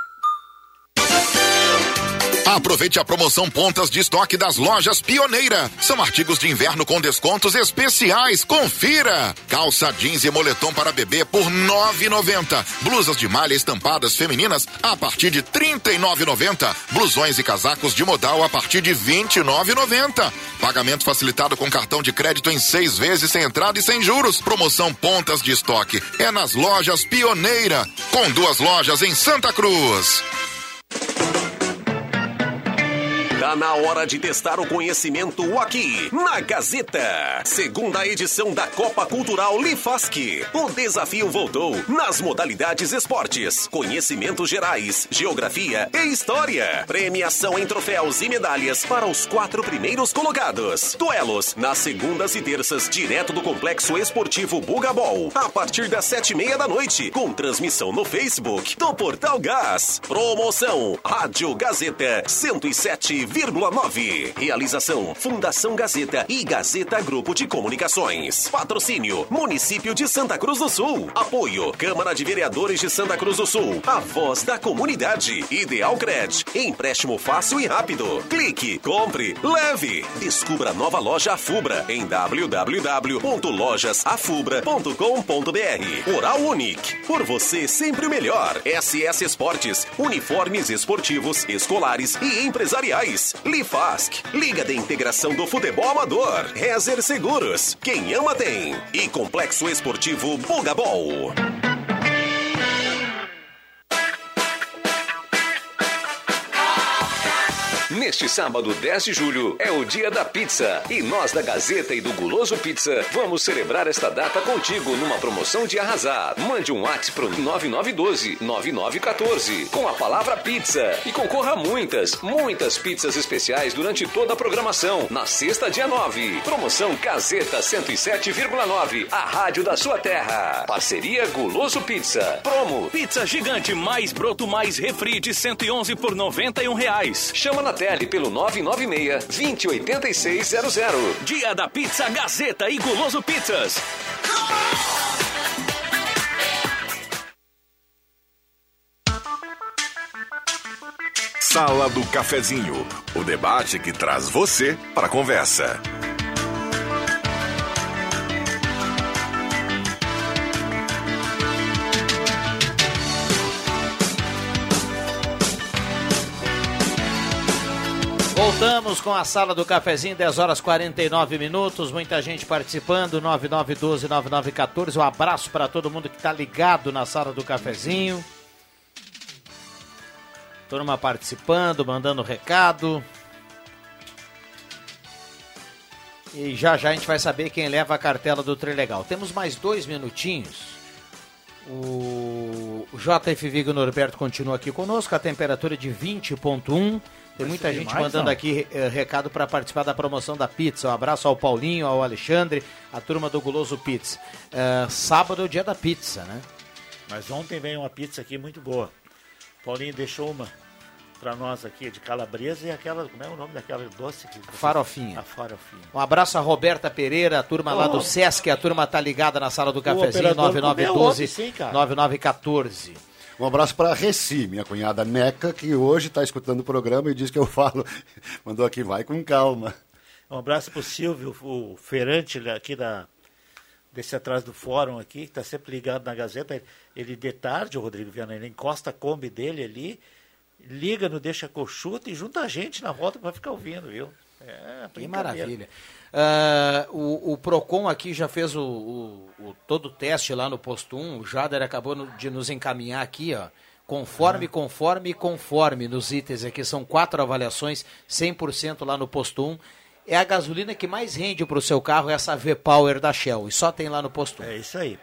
Aproveite a promoção Pontas de Estoque das lojas Pioneira. São artigos de inverno com descontos especiais. Confira! Calça jeans e moletom para bebê por R$ 9,90. Blusas de malha estampadas femininas a partir de R$ 39,90. Blusões e casacos de modal a partir de R$ 29,90. Pagamento facilitado com cartão de crédito em seis vezes sem entrada e sem juros. Promoção Pontas de Estoque. É nas lojas Pioneira. Com duas lojas em Santa Cruz. Tá na hora de testar o conhecimento aqui, na Gazeta. Segunda edição da Copa Cultural Lifask. O desafio voltou nas modalidades esportes, conhecimentos gerais, geografia e história. Premiação em troféus e medalhas para os quatro primeiros colocados. Duelos nas segundas e terças, direto do Complexo Esportivo Bugabol, a partir das sete e meia da noite, com transmissão no Facebook do Portal Gás. Promoção Rádio Gazeta 107,9. 107,9. Realização Fundação Gazeta e Gazeta Grupo de Comunicações. Patrocínio Município de Santa Cruz do Sul. Apoio Câmara de Vereadores de Santa Cruz do Sul. A voz da comunidade. Ideal Cred. Empréstimo fácil e rápido. Clique, compre, leve. Descubra a nova loja Afubra em www.lojasafubra.com.br. Oral Unique. Por você sempre o melhor. SS Esportes. Uniformes esportivos, escolares e empresariais. Lifask. Liga de Integração do Futebol Amador. Rezer Seguros. Quem ama tem. E Complexo Esportivo Bugabol. Neste sábado, 10 de julho, é o dia da pizza. E nós da Gazeta e do Guloso Pizza vamos celebrar esta data contigo numa promoção de arrasar. Mande um WhatsApp pro 9912-9914 com a palavra pizza e concorra a muitas, muitas pizzas especiais durante toda a programação. Na sexta, dia 9. Promoção Gazeta 107,9. A rádio da sua terra. Parceria Guloso Pizza. Promo. Pizza gigante mais broto mais refri de 111 por 91 reais. Chama na tele pelo 996-208600. Dia da Pizza Gazeta e Guloso Pizzas. Sala do Cafezinho, o debate que traz você para a conversa. Voltamos com a sala do cafezinho, 10 horas 49 minutos. Muita gente participando, 9912-9914. Um abraço para todo mundo que está ligado na sala do cafezinho. Turma participando, mandando recado. E já já a gente vai saber quem leva a cartela do Trilegal. Temos mais dois minutinhos. O JF Vigo Norberto continua aqui conosco, a temperatura é de 20.1. Tem muita gente demais, mandando não? aqui eh, recado para participar da promoção da pizza. Um abraço ao Paulinho, ao Alexandre, a turma do Guloso Pizza. Eh, sábado é o dia da pizza, né? Mas ontem veio uma pizza aqui muito boa. Paulinho deixou uma para nós aqui de calabresa e aquela, como é o nome daquela doce? Que você- Farofinha. A farofinha. Um abraço a Roberta Pereira, a turma lá Oh. do Sesc, a turma tá ligada na sala do cafezinho, operador comeu 9912 ontem, sim, cara. 9914. Um abraço para a Reci, minha cunhada Neca, que hoje está escutando o programa e diz que eu falo. Mandou aqui, vai com calma. Um abraço pro Silvio, o feirante ele aqui da desse atrás do fórum aqui, que está sempre ligado na Gazeta. Ele, ele de tarde, o Rodrigo Viana, ele encosta a Kombi dele ali, liga no Deixa Cochuta e junta a gente na volta para ficar ouvindo, viu? É, Que maravilha. Ah, o, o Procon aqui já fez o, o- o- todo o teste lá no posto 1. O Jader acabou no- de nos encaminhar aqui, ó. Conforme, conforme e conforme nos itens aqui. São quatro avaliações, 100% lá no posto 1. É a gasolina que mais rende para o seu carro, essa V-Power da Shell. E só tem lá no posto 1. É isso aí.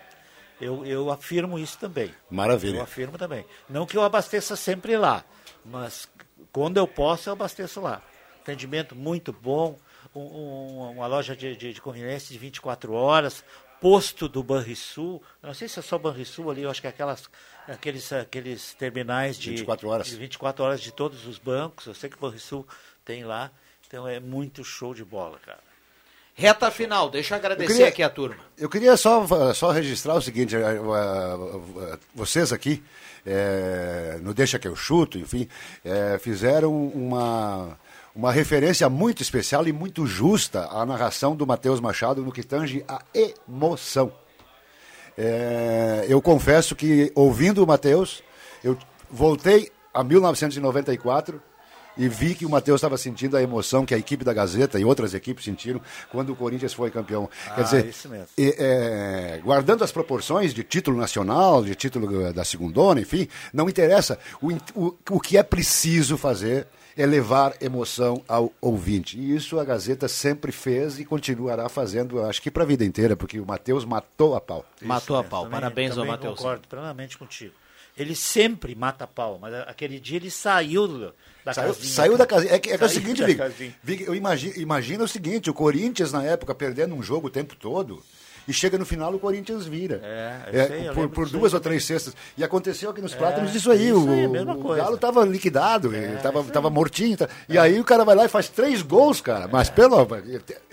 Eu, eu afirmo isso também. Maravilha. Eu afirmo também. Não que eu abasteça sempre lá, mas quando eu posso, eu abasteço lá. Atendimento muito bom, um- um- uma loja de, de, de conveniência de 24 horas, posto do Banrisul. Não sei se é só Banrisul ali, eu acho que é aquelas, aqueles, aqueles terminais de 24 horas. de 24 horas de todos os bancos. Eu sei que o Banrisul tem lá. Então é muito show de bola, cara. Reta final, deixa eu agradecer Eu queria- aqui a turma. Eu queria só, só registrar o seguinte: eh, eh, vocês aqui, eh, no Deixa que eu chuto, enfim, eh, fizeram uma, uma referência muito especial e muito justa à narração do Matheus Machado no que tange a emoção. Eh, eu confesso que, ouvindo o Matheus, eu voltei a 1994 e vi que o Matheus estava sentindo a emoção que a equipe da Gazeta e outras equipes sentiram quando o Corinthians foi campeão. Ah, Quer dizer, é, guardando as proporções de título nacional, de título da segundona, enfim, não interessa. O, o, o que é preciso fazer é levar emoção ao ouvinte. E isso a Gazeta sempre fez e continuará fazendo, acho que para a vida inteira, porque o Matheus matou a pau. Matou a pau. Também- Parabéns ao também Matheus. concordo plenamente contigo. Ele sempre mata pau, mas aquele dia ele saiu da Saiu, casinha. saiu da casinha. É, que- é que é o seguinte, Vig. Vig, eu imagino, imagina o seguinte, o Corinthians na época perdendo um jogo o tempo todo e chega no final o Corinthians vira. É, É, sei, por, por duas ou três cestas. E aconteceu aqui nos É, Plátanos isso aí. isso o, aí, a mesma o coisa. É, Galo tava liquidado, ele tava, tava mortinho. tá- E aí o cara vai lá e faz três gols, cara. Mas pelo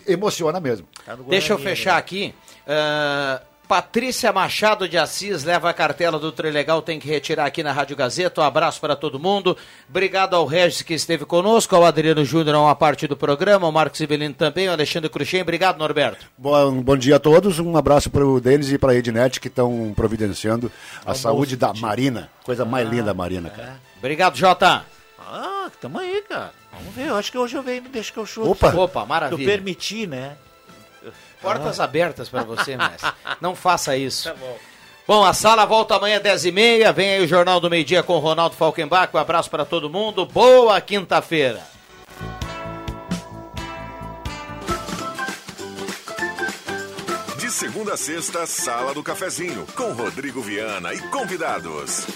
emociona mesmo. Tá Deixa eu fechar aqui. Ah, Patrícia Machado de Assis leva a cartela do Trilegal, tem que retirar aqui na Rádio Gazeta. Um abraço para todo mundo. Obrigado ao Regis que esteve conosco, ao Adriano Júnior, uma parte do programa, ao Marcos Ivelino também, ao Alexandre Cruxem. Obrigado, Norberto. Bom, bom dia a todos, um abraço para o Denis e para a Ednet que estão providenciando a saúde da Marina. Coisa mais linda, a Marina, cara. Obrigado, Jota. Ah, tamo aí, cara. Vamos ver. Eu acho que hoje eu venho, deixa que eu chuto. Opa. Opa, maravilha. Eu permiti, né? Portas abertas para você, mestre. Não faça isso. Tá bom. Bom, a sala volta amanhã 10h30. Vem aí o Jornal do Meio Dia com o Ronaldo Falkenbach. Um abraço para todo mundo. Boa quinta-feira. De segunda a sexta, Sala do Cafezinho, com Rodrigo Viana e convidados.